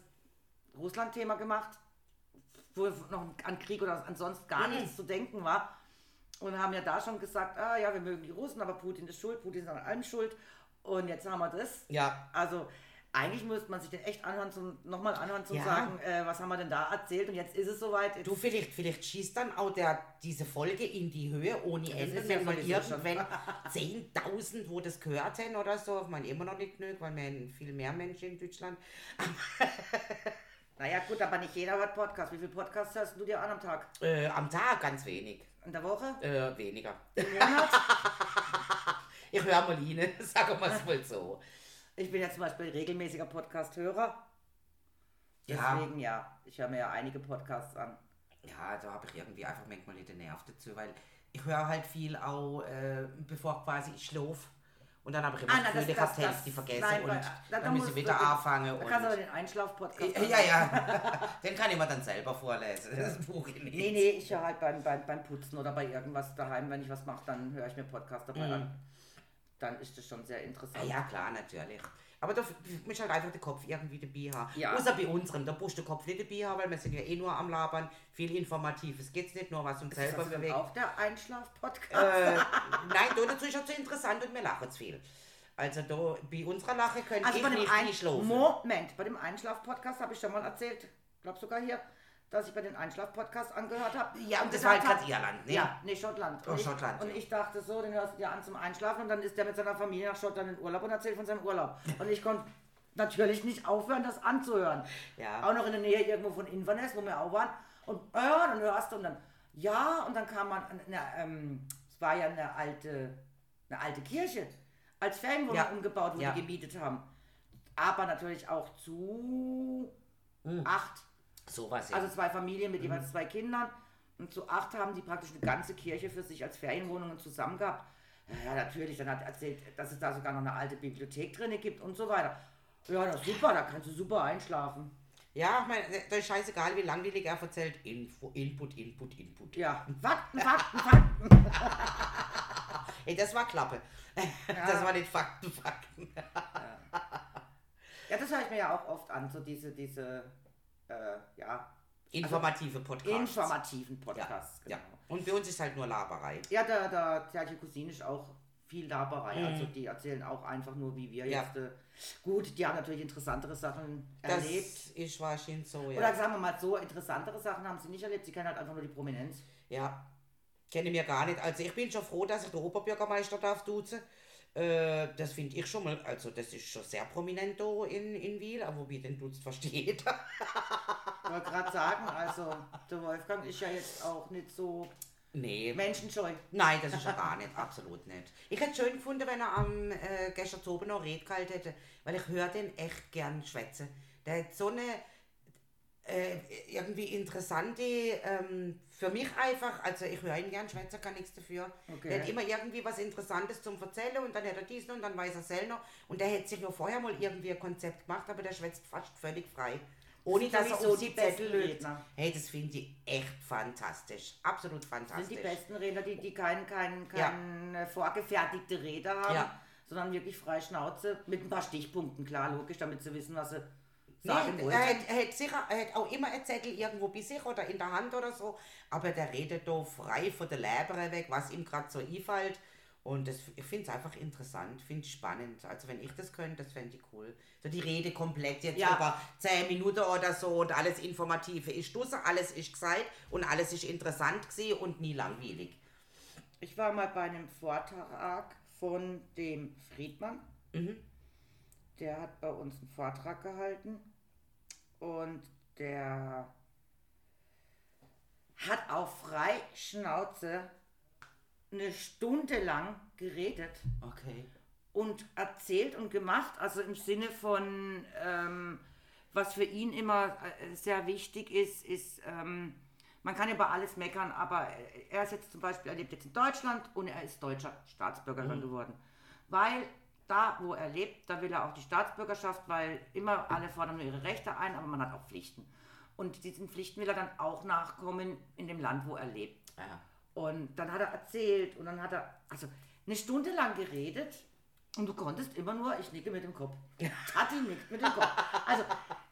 Russland-Thema gemacht, wo noch an Krieg oder ansonsten gar Mhm. nichts zu denken war. Und haben ja da schon gesagt, ah ja, wir mögen die Russen, aber Putin ist schuld, Putin ist an allem schuld. Und jetzt haben wir das. Ja. Also eigentlich müsste man sich den echt anhören, zum, nochmal anhören, zu Ja. sagen, äh, was haben wir denn da erzählt und jetzt ist es soweit. Jetzt, Du, vielleicht, vielleicht schießt dann auch der, diese Folge in die Höhe ohne Ende, wenn schon. irgendwann *laughs* 10.000, wo das gehört haben oder so. Meine, immer noch nicht genug, weil wir haben viel mehr Menschen in Deutschland. naja gut, aber nicht jeder hört Podcast. Wie viele Podcasts hörst du dir an am Tag? Äh, am Tag ganz wenig. In der Woche? Äh, weniger. Im Monat? *laughs* Ich höre mal rein, *laughs* sagen wir es mal so. Ich bin ja zum Beispiel regelmäßiger Podcast-Hörer. Ja. Deswegen ja, ich höre mir ja einige Podcasts an. Ja, da habe ich irgendwie einfach manchmal nicht den Nerv dazu, weil ich höre halt viel auch, äh, bevor quasi ich schlafe. Und dann habe ich immer Ah, das na, Gefühl, das- ich habe die vergessen nein, und weil- da- da dann muss ich wieder den- anfangen. Da kannst du aber den Einschlaf-Podcast *laughs* ja, ja, ja. *laughs* Den kann ich mir dann selber vorlesen. Das Buch ich nicht. Nee, nee, ich höre halt beim, beim, beim Putzen oder bei irgendwas daheim, wenn ich was mache, dann höre ich mir Podcast dabei an. Dann ist das schon sehr Ah, interessant. ja, klar, natürlich. Aber da muss halt einfach den Kopf irgendwie dabei haben. Ja. Außer bei unserem, da du den Kopf nicht dabei haben, weil wir sind ja eh nur am Labern. Viel Informatives geht's nicht, nur was uns Ist selber das denn bewegt. auch der Einschlaf-Podcast? Äh, *laughs* nein, da dazu ist ja zu interessant und wir lachen zu viel. Also da, bei unserer Lache könnte Also ich bei dem, nicht Ein schlafen. Moment, bei dem Einschlaf-Podcast habe ich schon mal erzählt, glaube sogar hier, dass ich bei den Einschlaf-Podcast angehört habe. Ja, und das war halt gerade Irland, ne? Ja, nee, Schottland. Oh, und ich, Schottland, Und ja. ich dachte so, den hörst du dir an zum Einschlafen und dann ist der mit seiner Familie nach Schottland in Urlaub und erzählt von seinem Urlaub. Und ich konnte natürlich nicht aufhören, das anzuhören. Ja. Auch noch in der Nähe irgendwo von Inverness, wo wir auch waren. Und ja, dann hörst du und dann, ja, und dann kam man, na, ähm, es war ja eine alte, eine alte Kirche, als Ferienwohnung Ja. umgebaut, wo Ja. die gemietet haben. Aber natürlich auch zu acht, Sowas, ja. also zwei Familien mit jeweils zwei Kindern. Und zu acht haben die praktisch eine ganze Kirche für sich als Ferienwohnungen zusammen gehabt. Ja, ja, natürlich, dann hat er erzählt, dass es da sogar noch eine alte Bibliothek drin gibt und so weiter. Ja, das ist super, da kannst du super einschlafen. ja, ich meine, da ist scheißegal, wie langweilig er erzählt. Info, Input, Input, Input. Ja, *laughs* Fakten, Fakten, *laughs* Fakten. Ey, das war Klappe. Das war nicht Fakten, Fakten. Ja, das höre ich mir ja auch oft an, so diese, diese, äh, ja, Informative Podcasts. informativen ja, Podcasts. ja. genau. Und bei uns ist halt nur Laberei. Ja, der, der zärtliche Cousine ist auch viel Laberei. Also die erzählen auch einfach nur, wie wir Mhm. Ja. jetzt. Äh, gut, die haben natürlich interessantere Sachen Das erlebt. ist wahrscheinlich so, ja. Oder sagen wir mal so, interessantere Sachen haben sie nicht erlebt. Sie kennen halt einfach nur die Prominenz. Ja, kenne mir gar nicht. Also ich bin schon froh, dass ich den Oberbürgermeister darf duzen. Äh, das finde ich schon mal, also das ist schon sehr prominent da in, in Wiel, aber wie den duzt versteht. *laughs* Ich wollte gerade sagen, also der Wolfgang ist ja jetzt auch nicht so nee. menschenscheu. Nein, das ist er gar nicht, absolut nicht. Ich hätte schön gefunden, wenn er am äh, gestern oben noch Red gehalten hätte, weil ich höre den echt gern schwätzen. Der hat so eine äh, irgendwie interessante, ähm, für mich einfach, also ich höre ihn gern schwätzen, kann nichts dafür. Okay. Der hat immer irgendwie was Interessantes zum Erzählen und dann hat er dies noch und dann weiß er selber noch. Und der hätte sich ja vorher mal irgendwie ein Konzept gemacht, aber der schwätzt fast völlig frei. Ohne dass er um die Zettel löst. Hey, das finde ich echt fantastisch. Absolut Das fantastisch. sind die besten Redner, die, die kein, kein, kein äh, vorgefertigte Rede haben, Ja. sondern wirklich frei Schnauze mit ein paar Stichpunkten, klar, logisch, damit sie wissen, was sie sagen Nee, wollten. er, hat, er, hat sicher, er hat auch immer ein Zettel irgendwo bei sich oder in der Hand oder so, aber der redet da frei von der Leber weg, was ihm gerade so einfällt. Und das, ich finde es einfach interessant, finde es spannend. Also wenn ich das könnte, das fände ich cool. So die Rede komplett jetzt Ja. über 10 Minuten oder so und alles Informative ist draussen, alles ist gesagt und alles ist interessant gewesen und nie langweilig. Ich war mal bei einem Vortrag von dem Friedmann. Der hat bei uns einen Vortrag gehalten und der hat auf frei Schnauze eine Stunde lang geredet Okay. und erzählt und gemacht, also im Sinne von, ähm, was für ihn immer äh, sehr wichtig ist, ist, ähm, man kann über alles meckern, aber er ist jetzt zum Beispiel, er lebt jetzt in Deutschland und er ist deutscher Staatsbürger mhm. geworden. Weil da, wo er lebt, da will er auch die Staatsbürgerschaft, weil immer alle fordern nur ihre Rechte ein, aber man hat auch Pflichten. Und diesen Pflichten will er dann auch nachkommen in dem Land, wo er lebt. Ja. Und dann hat er erzählt und dann hat er, also eine Stunde lang geredet und du konntest immer nur, ich nicke mit dem Kopf. Tati nickt mit dem Kopf. Also,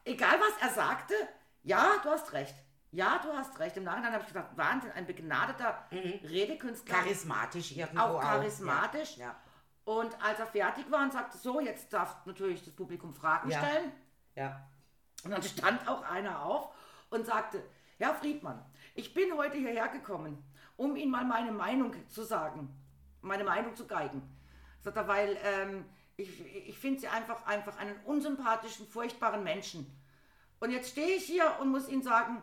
egal was er sagte, ja, du hast recht. Ja, du hast recht. Im Nachhinein habe ich gesagt, Wahnsinn, ein begnadeter mhm. Redekünstler. Charismatisch irgendwo auch. charismatisch. Ja. Ja. Und als er fertig war und sagte, so, jetzt darf natürlich das Publikum Fragen ja. stellen. Ja. Und dann stand auch einer auf und sagte, Herr Friedmann, ich bin heute hierher gekommen, um Ihnen mal meine Meinung zu sagen, meine Meinung zu geigen. Sagt er, weil ähm, ich, ich finde Sie einfach, einfach einen unsympathischen, furchtbaren Menschen. Und jetzt stehe ich hier und muss Ihnen sagen,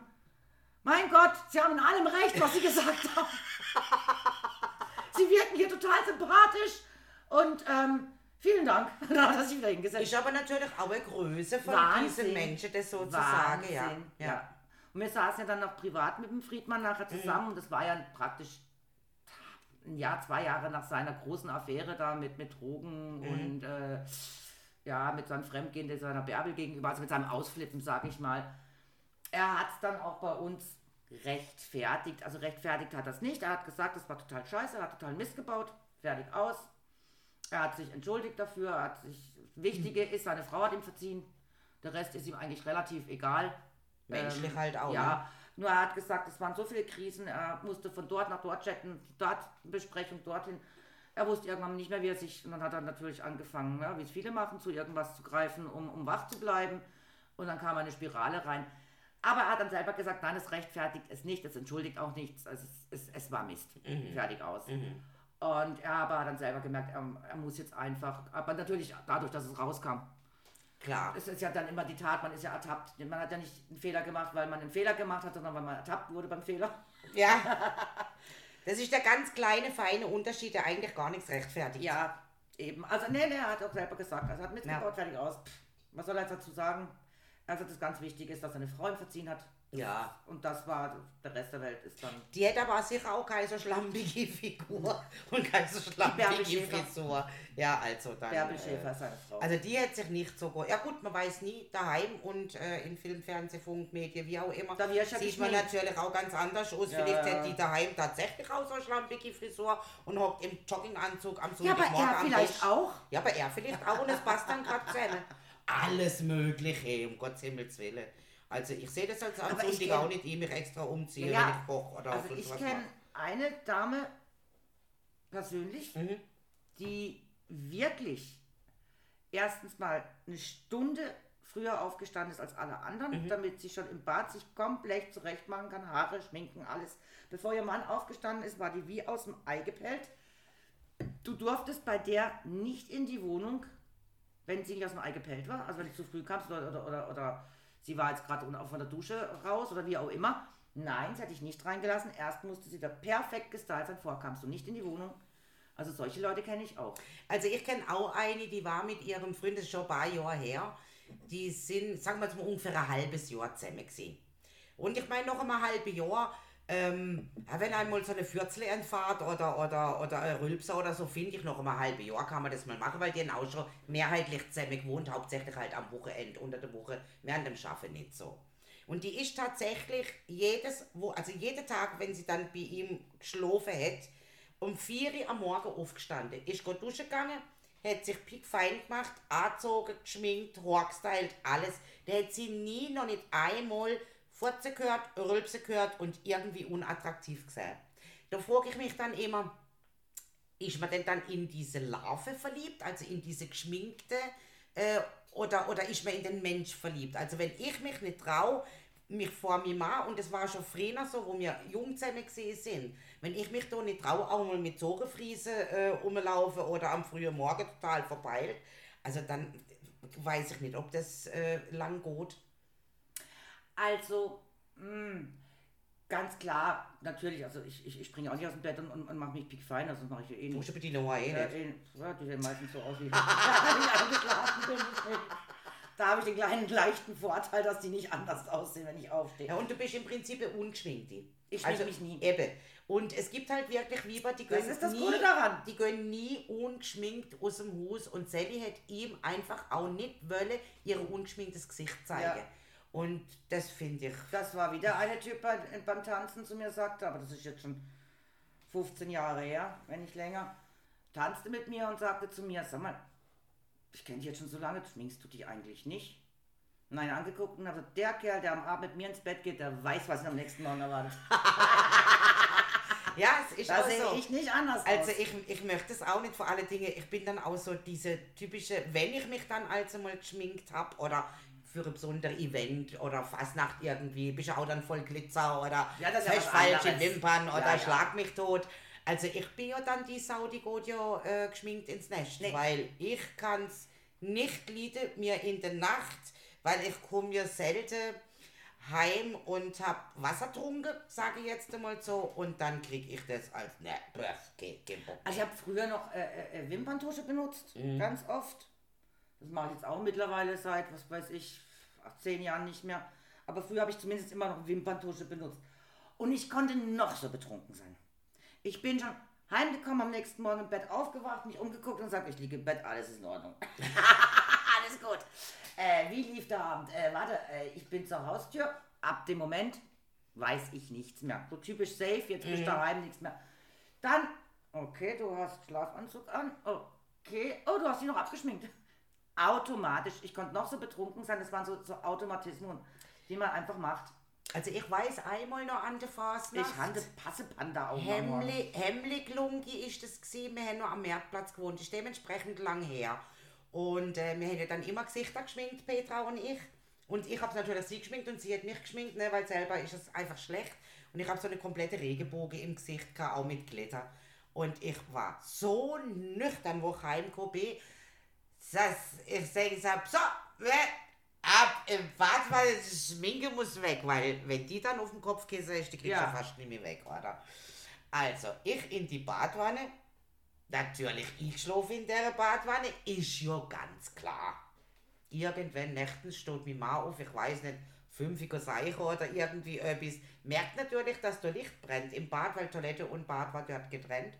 mein Gott, Sie haben in allem recht, was Sie gesagt haben. *laughs* Sie wirken hier total sympathisch und ähm, vielen Dank. *laughs* Er sich wieder hingesetzt. Ist aber natürlich auch eine Größe von Wahnsinn. diesen Menschen, das so Wahnsinn. Ja. ja. Und wir saßen ja dann noch privat mit dem Friedmann nachher mhm. zusammen mhm. und das war ja praktisch ein Jahr, zwei Jahre nach seiner großen Affäre da mit, mit Drogen mhm. und äh, ja, mit seinem Fremdgehen seiner Bärbel gegenüber, also mit seinem Ausflippen, sag ich mal. Er hat es dann auch bei uns rechtfertigt. Also rechtfertigt hat er es nicht. Er hat gesagt, das war total scheiße, er hat total Mist gebaut. Fertig aus. Er hat sich entschuldigt dafür. Er hat sich, Wichtige ist, seine Frau hat ihm verziehen. Der Rest ist ihm eigentlich relativ egal. Menschlich ähm, halt auch. Ja. Ne? Nur er hat gesagt, es waren so viele Krisen. Er musste von dort nach dort chatten, dort Besprechung, dorthin. Er wusste irgendwann nicht mehr, wie er sich. Und dann hat er natürlich angefangen, ja, wie es viele machen, zu irgendwas zu greifen, um, um wach zu bleiben. Und dann kam eine Spirale rein. Aber er hat dann selber gesagt, nein, es rechtfertigt es nicht, es entschuldigt auch nichts, also es, es, es war Mist. Mhm. Fertig aus. Mhm. Und er aber hat dann selber gemerkt, er, er, muss jetzt einfach, aber natürlich dadurch, dass es rauskam. Klar. Es ist ja dann immer die Tat, man ist ja ertappt. Man hat ja nicht einen Fehler gemacht, weil man einen Fehler gemacht hat, sondern weil man ertappt wurde beim Fehler. Ja. *laughs* Das ist der ganz kleine, feine Unterschied, der eigentlich gar nichts rechtfertigt. Ja, eben. Also, nee, nee, er hat auch selber gesagt, also hat mitgebaut, ja. fertig aus. Pff, was soll er jetzt dazu sagen? Also das ganz Wichtige ist, dass seine Frau ihn verziehen hat. Ja. Und das war, der Rest der Welt ist dann. Die hätte aber sicher auch keine so schlampige Figur *laughs* und keine so schlampige Frisur. Ja, also dann. Bärbel äh, Schäfer, seine Frau. Also die hätte sich nicht so gut. Ja gut, man weiß nie, daheim und äh, in Film, Fernseh, Funk, Medien, wie auch immer, da sieht man natürlich auch ganz anders aus. Ja, Vielleicht hätte die daheim tatsächlich auch so eine schlampige Frisur und hockt im Jogginganzug am Sonntagmorgen Ja, aber er vielleicht Tisch. auch. Ja, aber er vielleicht auch und es passt dann gerade zusammen. *laughs* Alles Mögliche, um Gottes Himmels Willen. Also ich sehe das als Sonntag auch nicht, ich mich extra umziehe, ja, wenn ich koche oder Also ich kenne eine Dame persönlich, mhm. die wirklich erstens mal eine Stunde früher aufgestanden ist als alle anderen, mhm. damit sie schon im Bad sich komplett zurecht machen kann, Haare, Schminken, alles. Bevor ihr Mann aufgestanden ist, war die wie aus dem Ei gepellt. Du durftest bei der nicht in die Wohnung, wenn sie nicht aus dem Ei gepellt war, also wenn du zu früh kamst oder, oder, oder, oder sie war jetzt gerade von der Dusche raus oder wie auch immer. Nein, sie hat dich nicht reingelassen. Erst musste sie da perfekt gestylt sein, vorkamst du nicht in die Wohnung. Also solche Leute kenne ich auch. Also ich kenne auch eine, die war mit ihrem Freund, das ist schon ein paar Jahre her, die sind, sagen wir jetzt mal, ungefähr ein halbes Jahr zusammen gewesen. Und ich meine, noch einmal ein halbes Jahr ähm, wenn einmal so eine Fürzle entfahrt oder, oder, oder ein Rülpser oder so, finde ich noch ein halbes Jahr kann man das mal machen, weil die haben auch schon mehrheitlich zusammen gewohnt, hauptsächlich halt am Wochenende, unter der Woche, während dem Schaffen nicht so. Und die ist tatsächlich jedes, wo, also jeden Tag, wenn sie dann bei ihm geschlafen hat, um 4 Uhr am Morgen aufgestanden, ist gut duschen gegangen, hat sich pickfein gemacht, angezogen, geschminkt, hochgestylt, alles. Da hat sie nie, noch nicht einmal Furze gehört, Rülpse gehört und irgendwie unattraktiv gesehen. Da frage ich mich dann immer, ist man denn dann in diese Larve verliebt, also in diese geschminkte, äh, oder, oder ist man in den Mensch verliebt? Also wenn ich mich nicht traue, mich vor mir mal, und das war schon früher so, wo wir jung gesehen sind, wenn ich mich da nicht traue, auch mal mit Sorgenfriese äh, rumlaufen oder am frühen Morgen total verpeilt, also dann weiß ich nicht, ob das äh, lang geht. Also, mh, hm, ganz klar, natürlich, also ich, ich, ich springe auch nicht aus dem Bett und, und, und mache mich piekfein, also das mache ich eh nicht. du bitte nochmal eh Äh, nicht. eh, ja, die sehen meistens so aus wie *laughs* wenn ich eingeschlafen bin. Da habe ich den kleinen leichten Vorteil, dass die nicht anders aussehen, wenn ich aufstehe. Ja, und du bist im Prinzip eine ungeschminkte. Ich schmink mich nie. Eben. Und es gibt halt wirklich Weiber, die Das gehen ist das nie, Gute daran. Die gehen nie ungeschminkt aus dem Haus und Sally hat ihm einfach auch nicht wollen, ihr ungeschminktes Gesicht zeigen. Ja. Und das finde ich. Das war wieder eine Typ bei, beim Tanzen zu mir sagte, aber das ist jetzt schon 15 Jahre her, wenn nicht länger, tanzte mit mir und sagte zu mir, sag mal, ich kenne dich jetzt schon so lange, schminkst du dich eigentlich nicht? Nein, angeguckt und also der Kerl, der am Abend mit mir ins Bett geht, der weiß, was ihn am nächsten Morgen erwartet. *laughs* Ja, es ist Da auch sehe so. ich nicht anders Also aus. ich, ich möchte es auch nicht vor allen Dingen. Ich bin dann auch so diese typische, wenn ich mich dann also mal geschminkt habe oder für ein besonderes Event oder Fastnacht irgendwie, bist du auch dann voll Glitzer oder Ja, das ja falsche. Wimpern oder Ja, schlag mich tot. Also ich bin ja dann die Sau, die geht ja äh, geschminkt ins Nest, Nee. weil ich kann es nicht lieben, mir in der Nacht, weil ich komme ja selten heim und hab Wasser getrunken, sage ich jetzt einmal so, und dann krieg ich das als, ne, böff, geh, geh, Bock. Also ich habe früher noch äh, äh, äh, Wimperntusche benutzt, Mhm. ganz oft. Das mache ich jetzt auch mittlerweile seit, was weiß ich, acht, zehn Jahren nicht mehr. Aber früher habe ich zumindest immer noch Wimperntusche benutzt. Und ich konnte noch so betrunken sein. Ich bin schon heimgekommen, am nächsten Morgen im Bett aufgewacht, mich umgeguckt und gesagt, ich liege im Bett, alles ist in Ordnung. *laughs* alles gut. Äh, wie lief der Abend? Äh, warte, äh, ich bin zur Haustür. Ab dem Moment weiß ich nichts mehr. So typisch safe, jetzt Mhm. bist du daheim, nichts mehr. Dann, okay, du hast Schlafanzug an. Okay, oh, du hast dich noch abgeschminkt. Automatisch. Ich konnte noch so betrunken sein. Das waren so, so Automatismen, die man einfach macht. Also ich weiß einmal noch an der Fasnacht. Ich hatte Passepanda auch Hemmli, Hemmli Glungi ist das gewesen. Wir haben noch am Marktplatz gewohnt. Das ist dementsprechend lang her. Und äh, wir haben ja dann immer Gesichter geschminkt, Petra und ich. Und ich habe natürlich sie geschminkt und sie hat mich geschminkt, ne, weil selber ist es einfach schlecht. Und ich habe so eine komplette Regenbogen im Gesicht gehabt, auch mit Glitter. Und ich war so nüchtern, wo ich heimgekommen bin, dass ich sage, ich sag, so, wer- ab im Bad, weil die Schminke muss weg, weil wenn die dann auf dem Kopfkissen ist, die kriegst du Ja. fast nicht mehr weg, oder? Also, ich in die Badwanne, natürlich ich schlafe in der Badwanne, ist ja ganz klar. Irgendwann nächtens steht mein Mann auf, ich weiß nicht, 5 Uhr Seiche oder irgendwie etwas. Merkt natürlich, dass da Licht brennt im Bad, weil Toilette und Bad war dort getrennt.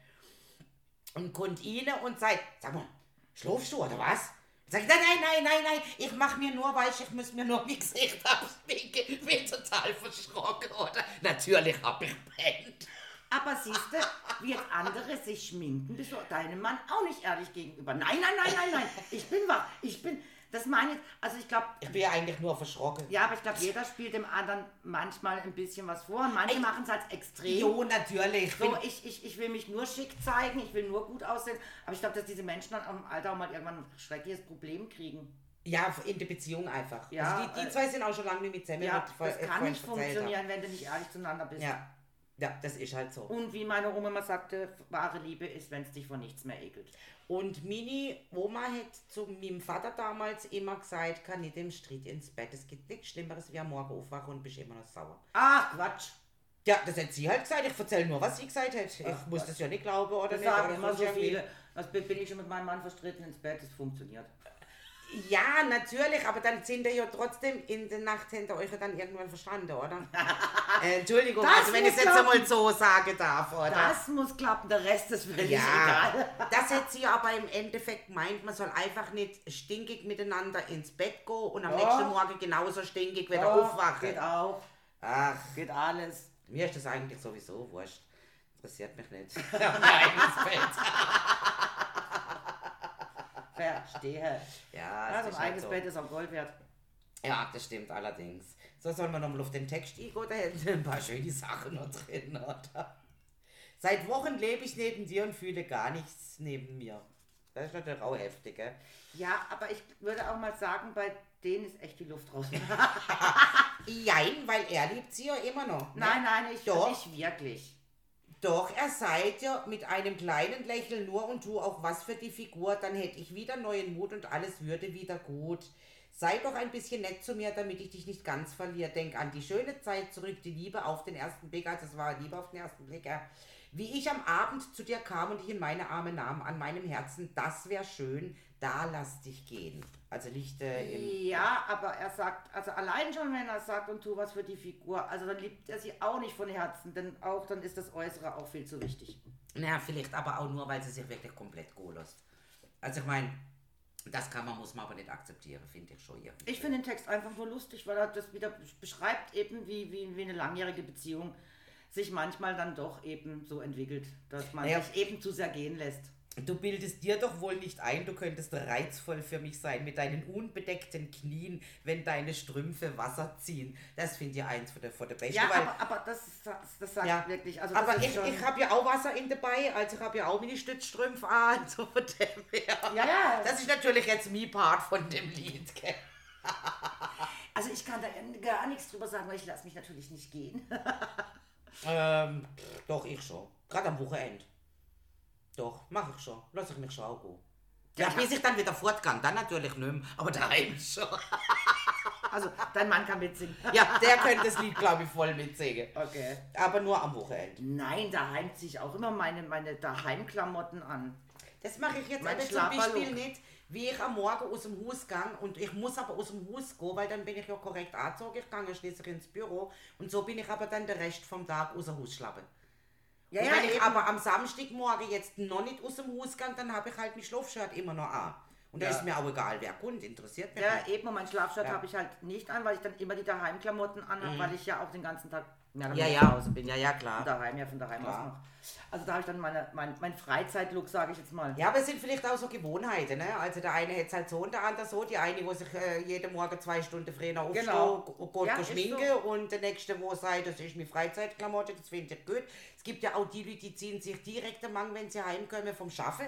Und kommt rein und sagt, sag mal, schlafst du oder was? Sag ich, nein, nein, nein, nein, nein, ich mach mir nur weich, ich muss mir nur mein Gesicht abschminken. Ich bin total verschrocken, oder? Natürlich hab ich brennt. Aber siehst du, wie jetzt andere sich schminken, bist du deinem Mann auch nicht ehrlich gegenüber. Nein, nein, nein, nein, nein. Ich bin wach. Ich bin. Das meine ich. Also ich glaube, Ich bin ja eigentlich nur verschrocken. ja, aber ich glaube, jeder spielt dem anderen manchmal ein bisschen was vor. Und manche machen es als extrem. Jo, natürlich. So, ich, ich, ich will mich nur schick zeigen, ich will nur gut aussehen. Aber ich glaube, dass diese Menschen dann im Alter auch mal irgendwann ein schreckliches Problem kriegen. Ja, in der Beziehung einfach. Ja, also die, die äh, zwei sind auch schon lange nicht mit zusammen. Ja, das äh, kann nicht funktionieren, wenn du nicht ehrlich zueinander bist. Ja. Ja, das ist halt so. Und wie meine Oma immer sagte, wahre Liebe ist, wenn es dich vor nichts mehr ekelt. Und meine Oma hat zu meinem Vater damals immer gesagt, kann nicht im Streit ins Bett. Es gibt nichts Schlimmeres, wie am Morgen aufwachen und bist immer noch sauer. Ach, Quatsch. Ja, das hat sie halt gesagt. Ich erzähle nur, was sie gesagt hat. Ich Ach, muss was. das ja nicht glauben oder Das nicht. sagen aber immer so viele. Das bin bin ich schon mit meinem Mann verstritten ins Bett, es funktioniert. Ja, natürlich, aber dann sind ihr ja trotzdem in der Nacht hinter euch ja dann irgendwann verstanden, oder? *laughs* äh, Entschuldigung, Das also wenn ich es jetzt einmal so sagen darf, oder? Das muss klappen, der Rest ist völlig ja, egal. *laughs* das hat sie aber im Endeffekt gemeint, man soll einfach nicht stinkig miteinander ins Bett gehen und am Ja. nächsten Morgen genauso stinkig wieder Doch, aufwachen. Geht auch, Ach, geht alles. mir ist das eigentlich sowieso wurscht. Interessiert mich nicht. Nein, ins Bett. Verstehe. Ja, Also das ein ist halt eigenes so. Bett ist auch Gold wert. Ja, das stimmt allerdings. So sollen wir nochmal auf den Text eingehen, da hätten ein paar schöne Sachen noch drin, oder? Seit Wochen lebe ich neben dir und fühle gar nichts neben mir. Das ist auch heftig, gell? Ja, aber ich würde auch mal sagen, bei denen ist echt die Luft raus. *laughs* Jein, weil er liebt sie ja immer noch. ne? nein, nein, ich Doch. nicht wirklich. Doch, er seid ja mit einem kleinen Lächeln nur und tu auch was für die Figur, dann hätte ich wieder neuen Mut und alles würde wieder gut. Sei doch ein bisschen nett zu mir, damit ich dich nicht ganz verliere. Denk an die schöne Zeit zurück, die Liebe auf den ersten Blick, also es war Liebe auf den ersten Blick, ja. Wie ich am Abend zu dir kam und dich in meine Arme nahm, an meinem Herzen, das wäre schön, da lass dich gehen. Also nicht äh, im, Ja, aber er sagt, also allein schon, wenn er sagt und tu was für die Figur, also dann liebt er sie auch nicht von Herzen, denn auch dann ist das Äußere auch viel zu wichtig. naja, vielleicht aber auch nur, weil sie sich wirklich komplett go lässt. Also ich meine, das kann man, muss man aber nicht akzeptieren, finde ich schon irgendwie. Ich finde den Text einfach nur lustig, weil er das wieder beschreibt, eben wie, wie, wie eine langjährige Beziehung sich manchmal dann doch eben so entwickelt, dass man Ja. sich eben zu sehr gehen lässt. Du bildest dir doch wohl nicht ein, du könntest reizvoll für mich sein mit deinen unbedeckten Knien, wenn deine Strümpfe Wasser ziehen. Das finde ich eins von der, von der Besten. Ja, weil, aber, aber das, das, das sagt Ja. wirklich, also aber ich, ich habe ja auch Wasser in dabei, also ich habe ja auch meine Stützstrümpfe an, *laughs* so von dem her. Ja, ja. Das ist natürlich jetzt mein Part von dem Lied, gell? *laughs* also ich kann da gar nichts drüber sagen, weil ich lasse mich natürlich nicht gehen. *laughs* Ähm, doch, ich schon. Gerade am Wochenende. Doch, mache ich schon. Lass ich mich schon auch gehen. Ja, Ja. bis ich dann wieder fortgehe, dann natürlich nicht mehr, aber daheim schon. *laughs* Also dein Mann kann mitsingen. Ja, der könnte das Lied, glaube ich, voll mitsingen. Okay. Aber nur am Wochenende. Nein, daheim ziehe ich auch immer meine, meine Daheimklamotten an. Das mache ich jetzt Mein aber zum. Beispiel nicht, wie ich am Morgen aus dem Haus gehe und ich muss aber aus dem Haus gehen, weil dann bin ich ja korrekt angezogen, ich gehe schließlich ins Büro und so bin ich aber dann den Rest vom Tag aus dem Haus schlappen. Ja, ja, ich eben. aber am Samstagmorgen jetzt noch nicht aus dem Haus gehe, dann habe ich halt mein Schlafshirt immer noch an. Und da Ja. ist mir auch egal, wer kommt, interessiert mich Ja, nicht. eben, und mein Schlafshirt Ja. Mhm. habe ich halt nicht an, weil ich dann immer die Daheimklamotten anhabe, weil ich ja auch den ganzen Tag Ja, weniger ja, zu Hause bin. ja, ja, klar. Daheim, ja, von daheim Klar. aus noch. Also da habe ich dann meine, mein, mein Freizeitlook, sage ich jetzt mal. Ja, aber es sind vielleicht auch so Gewohnheiten, ne? Also der eine hat es halt so und der andere so. Die eine, wo sich äh, jeden Morgen zwei Stunden früher aufsteht Genau. und Ja, schminken so. und der nächste, wo sagt, das ist meine Freizeitklamotte, das finde ich gut. Es gibt ja auch die Leute, die ziehen sich direkt am Morgen, wenn sie heimkommen vom Schaffen.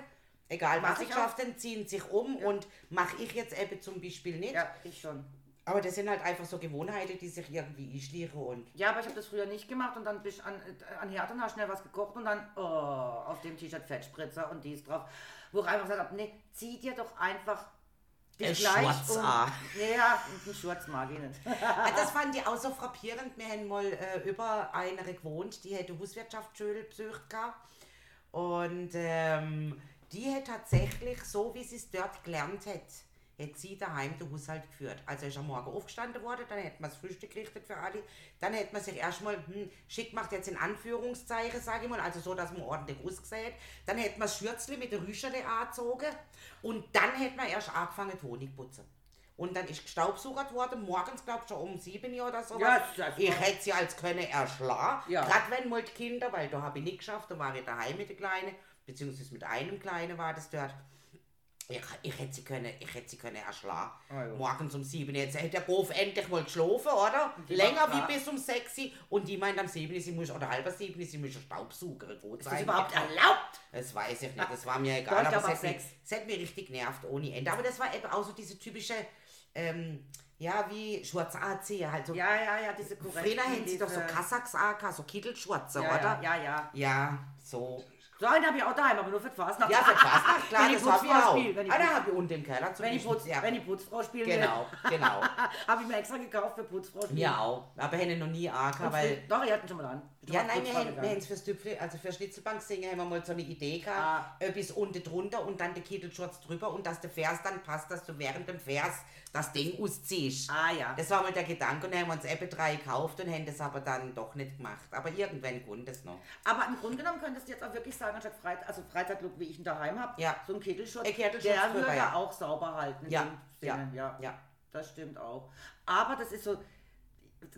Egal was Mach sie ich haben, ziehen sich um und mache ich jetzt eben zum Beispiel nicht. Ja, ich schon. Aber das sind halt einfach so Gewohnheiten, die sich irgendwie einschlieren und Ja, aber ich habe das früher nicht gemacht und dann bin ich an, äh, an Herd und habe schnell was gekocht und dann, oh, auf dem T-Shirt Fettspritzer und dies drauf. Wo ich einfach gesagt habe, nee, zieh dir doch einfach dich Ein gleich Schwarz um. Ja, einen Schwarz mag ich nicht. Ah, Das fand ich auch so frappierend. Wir haben mal äh, über eine gewohnt, die hätte Hauswirtschaftsschule besucht gehabt. Und ähm, die hat tatsächlich, so wie sie es dort gelernt hat, hat sie daheim den Haushalt geführt. Also ist am Morgen aufgestanden worden, dann hätte man das Frühstück gerichtet für alle. Dann hätte man sich erstmal hm, schick macht jetzt in Anführungszeichen, sage ich mal, also so, dass man ordentlich ausgesehen hat. Dann hätte man das Schürzli mit der Rüschele angezogen und dann hätte man erst angefangen, die Honig zu putzen. Und dann ist gestaubsaugert worden, morgens, glaube ich, schon um 7 Uhr oder so. Ja, ich hätte sie als können erschlagen. Ja. Gerade wenn mal die Kinder, weil da habe ich nicht geschafft, da war ich daheim mit der Kleinen, beziehungsweise mit einem Kleinen war das dort. Ich, ich hätte sie können, ich hätte sie können erschlagen. Ah, ja. Morgens um 7 Jetzt hätte der Prof endlich mal geschlafen, oder? Die Länger wie bis um 6 Uhr. Und die meint am 7 Uhr, sie muss, oder halb 7 Uhr, sie muss einen Staubsauger. Gut Ist das überhaupt erlaubt? das weiß ich nicht, das war mir egal, aber es hat, mich, sechs. es hat mich richtig genervt ohne Ende. Aber das war eben auch so diese typische, ähm, ja, wie schwarz anziehen, halt so. Ja, ja, ja, diese korrekten. Früher haben sie doch so diese- Kasachs angehabt, so Kittelschwarze, ja, oder? Ja, ja, ja. Ja, so. So einen habe ich auch daheim, aber nur für die Fastnacht. Ja, für Fasnacht, klar, Wenn die das habe ich auch. wenn die Ah, da habe ich unten im Keller zum Wenn die, Beispiel- Putz, ja. wenn die Putzfrau spielen Genau, genau. *laughs* habe ich mir extra gekauft für Putzfrau spielen. Mir auch. Aber hätte noch nie Und weil... Doch, ihr hatten schon mal an. Ja, nein, wir haben, wir gegangen. haben es fürs Tüpfel, also für Schnitzelbank singen, haben wir mal so eine Idee gehabt, Ah. etwas unten drunter und dann der Kittelschurz drüber und dass der Vers dann passt, dass du während dem Vers das Ding ausziehst. Ah, ja. Das war mal der Gedanke und dann haben wir uns eben drei gekauft und haben das aber dann doch nicht gemacht. Aber irgendwann kommt es noch. Aber im Grunde genommen könntest du jetzt auch wirklich sagen, anstatt also Freizeitlook, wie ich ihn daheim habe, Ja. so ein Kittelschutz der würde ja. auch sauber halten. Ja, Sinne, ja, ja. Das stimmt auch. Aber das ist so,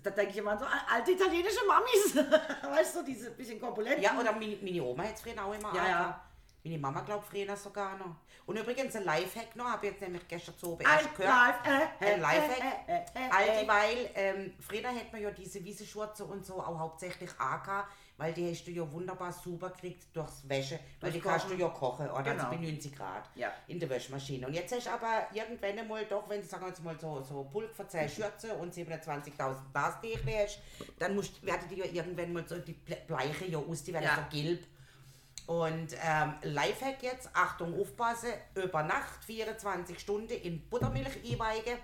da denke ich immer so alte italienische Mamis. *laughs* weißt du, diese bisschen korpulenten. Ja, oder meine, meine Oma hat es früher auch immer Ja, ja. Meine Mama glaubt früher sogar noch. Und übrigens ein Lifehack noch, habe ich jetzt nämlich gestern zu oben erst gehört. Life, äh, äh, Ein Lifehack. äh, äh, äh, All äh. dieweil, ähm, früher hat man ja diese Wiesenschurze und so auch hauptsächlich AK, weil die hast du ja wunderbar super gekriegt durchs Wäsche, weil Durch die kannst du Kochen. ja kochen, oder? Genau. Also bei 90 Grad Ja. in der Wäschmaschine. Und jetzt hast du aber irgendwann einmal doch, wenn du sagen wir jetzt mal so, so Pulk für 10 Schürze und 27.000 Bastechli hast, dann musst, werden die ja irgendwann mal so, die Ble- Bleiche ja aus, die werden Ja. so gelb. Und ähm, Lifehack jetzt, Achtung, aufpassen, über Nacht 24 Stunden in Buttermilch einweigen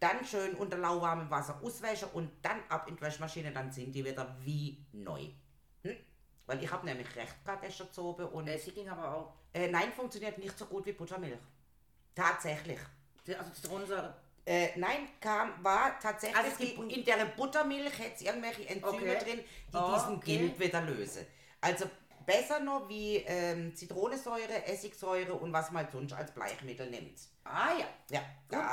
dann schön unter lauwarmem Wasser auswäschen und dann ab in die Waschmaschine, dann sind die wieder wie neu. Weil ich habe nämlich recht gehabt gestern zu oben und Essig ging aber auch. äh, nein, funktioniert nicht so gut wie Buttermilch. Tatsächlich. Die- Also Zitronensäure. Äh, nein, kam, war tatsächlich, Also es gibt- in, in der Buttermilch hätte es irgendwelche Enzyme Okay. drin, die Oh, diesen okay. Gilb wieder lösen. Also besser noch wie ähm, Zitronensäure, Essigsäure und was man sonst als Bleichmittel nimmt. Ah ja. Ja,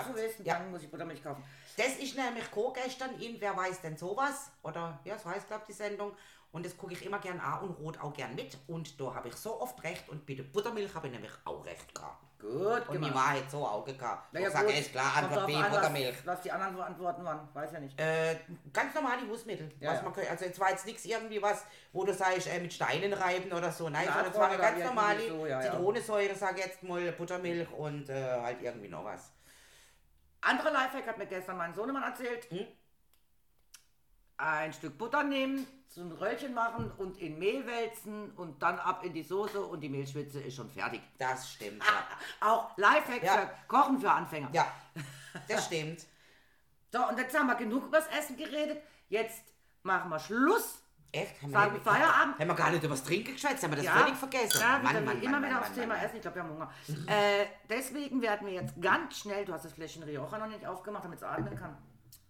Gut zu wissen, ja. dann muss ich Buttermilch kaufen. Das ist nämlich Co gestern in Wer weiß denn sowas? Oder ja, so heißt glaube die Sendung. Und das gucke ich immer gern an und rot auch gern mit. Und da habe ich so oft recht und bei der Buttermilch habe ich nämlich auch recht gehabt. Gut Und die. Wahrheit so auch gehabt. Na ja, ich sage, ist klar, Antwort B, an, Buttermilch. Was, was die anderen Antworten waren, weiß ja nicht. Äh, ganz normale Hausmittel. Ja, was ja. Man kann, also jetzt war jetzt nichts irgendwie was, wo du sagst, äh, mit Steinen reiben oder so. Nein, sondern es das war eine ganz normale so, ja. Zitronensäure, sag jetzt mal, Buttermilch und äh, halt irgendwie noch was. Andere Lifehack hat mir gestern mein Sohnemann erzählt. Hm? Ein Stück Butter nehmen, so ein Röllchen machen und in Mehl wälzen und dann ab in die Soße und die Mehlschwitze ist schon fertig. Das stimmt, ja. Auch Lifehack Ja. für Kochen für Anfänger. ja, das stimmt. *laughs* So, und jetzt haben wir genug übers Essen geredet. Jetzt machen wir Schluss. Echt? Haben Sagen nicht- Feierabend. Haben wir gar nicht über das Trinken geschwätzt, haben wir das Ja, völlig vergessen. Ja, Mann, wie Mann, immer Mann, wieder Mann, aufs Mann, Thema Mann. Essen. Ich glaube, wir haben Hunger. *laughs* äh, deswegen werden wir jetzt ganz schnell, du hast das Fläschchen Rioja noch nicht aufgemacht, damit es atmen kann.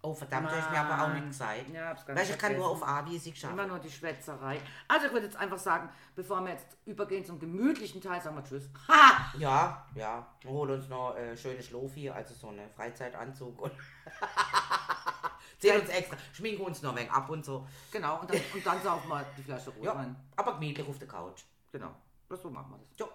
Oh, verdammt, das ist mir aber auch nicht gesagt. Ja, hab's ganz Weil ich kann nur auf A, wie sie Immer schaffen. nur die Schwätzerei. Also ich würde jetzt einfach sagen, bevor wir jetzt übergehen zum gemütlichen Teil, sagen wir Tschüss. Ha! *laughs* Ja, ja. Wir holen uns noch äh, schöne Schlofi, also so eine Freizeitanzug und *laughs* ziehen uns extra, schminken uns noch ein wenig ab und so. Genau, und dann, und dann saufen wir die Flasche *laughs* Ja, Rotwein. aber gemütlich auf der Couch. Genau, das so machen wir das. Ja.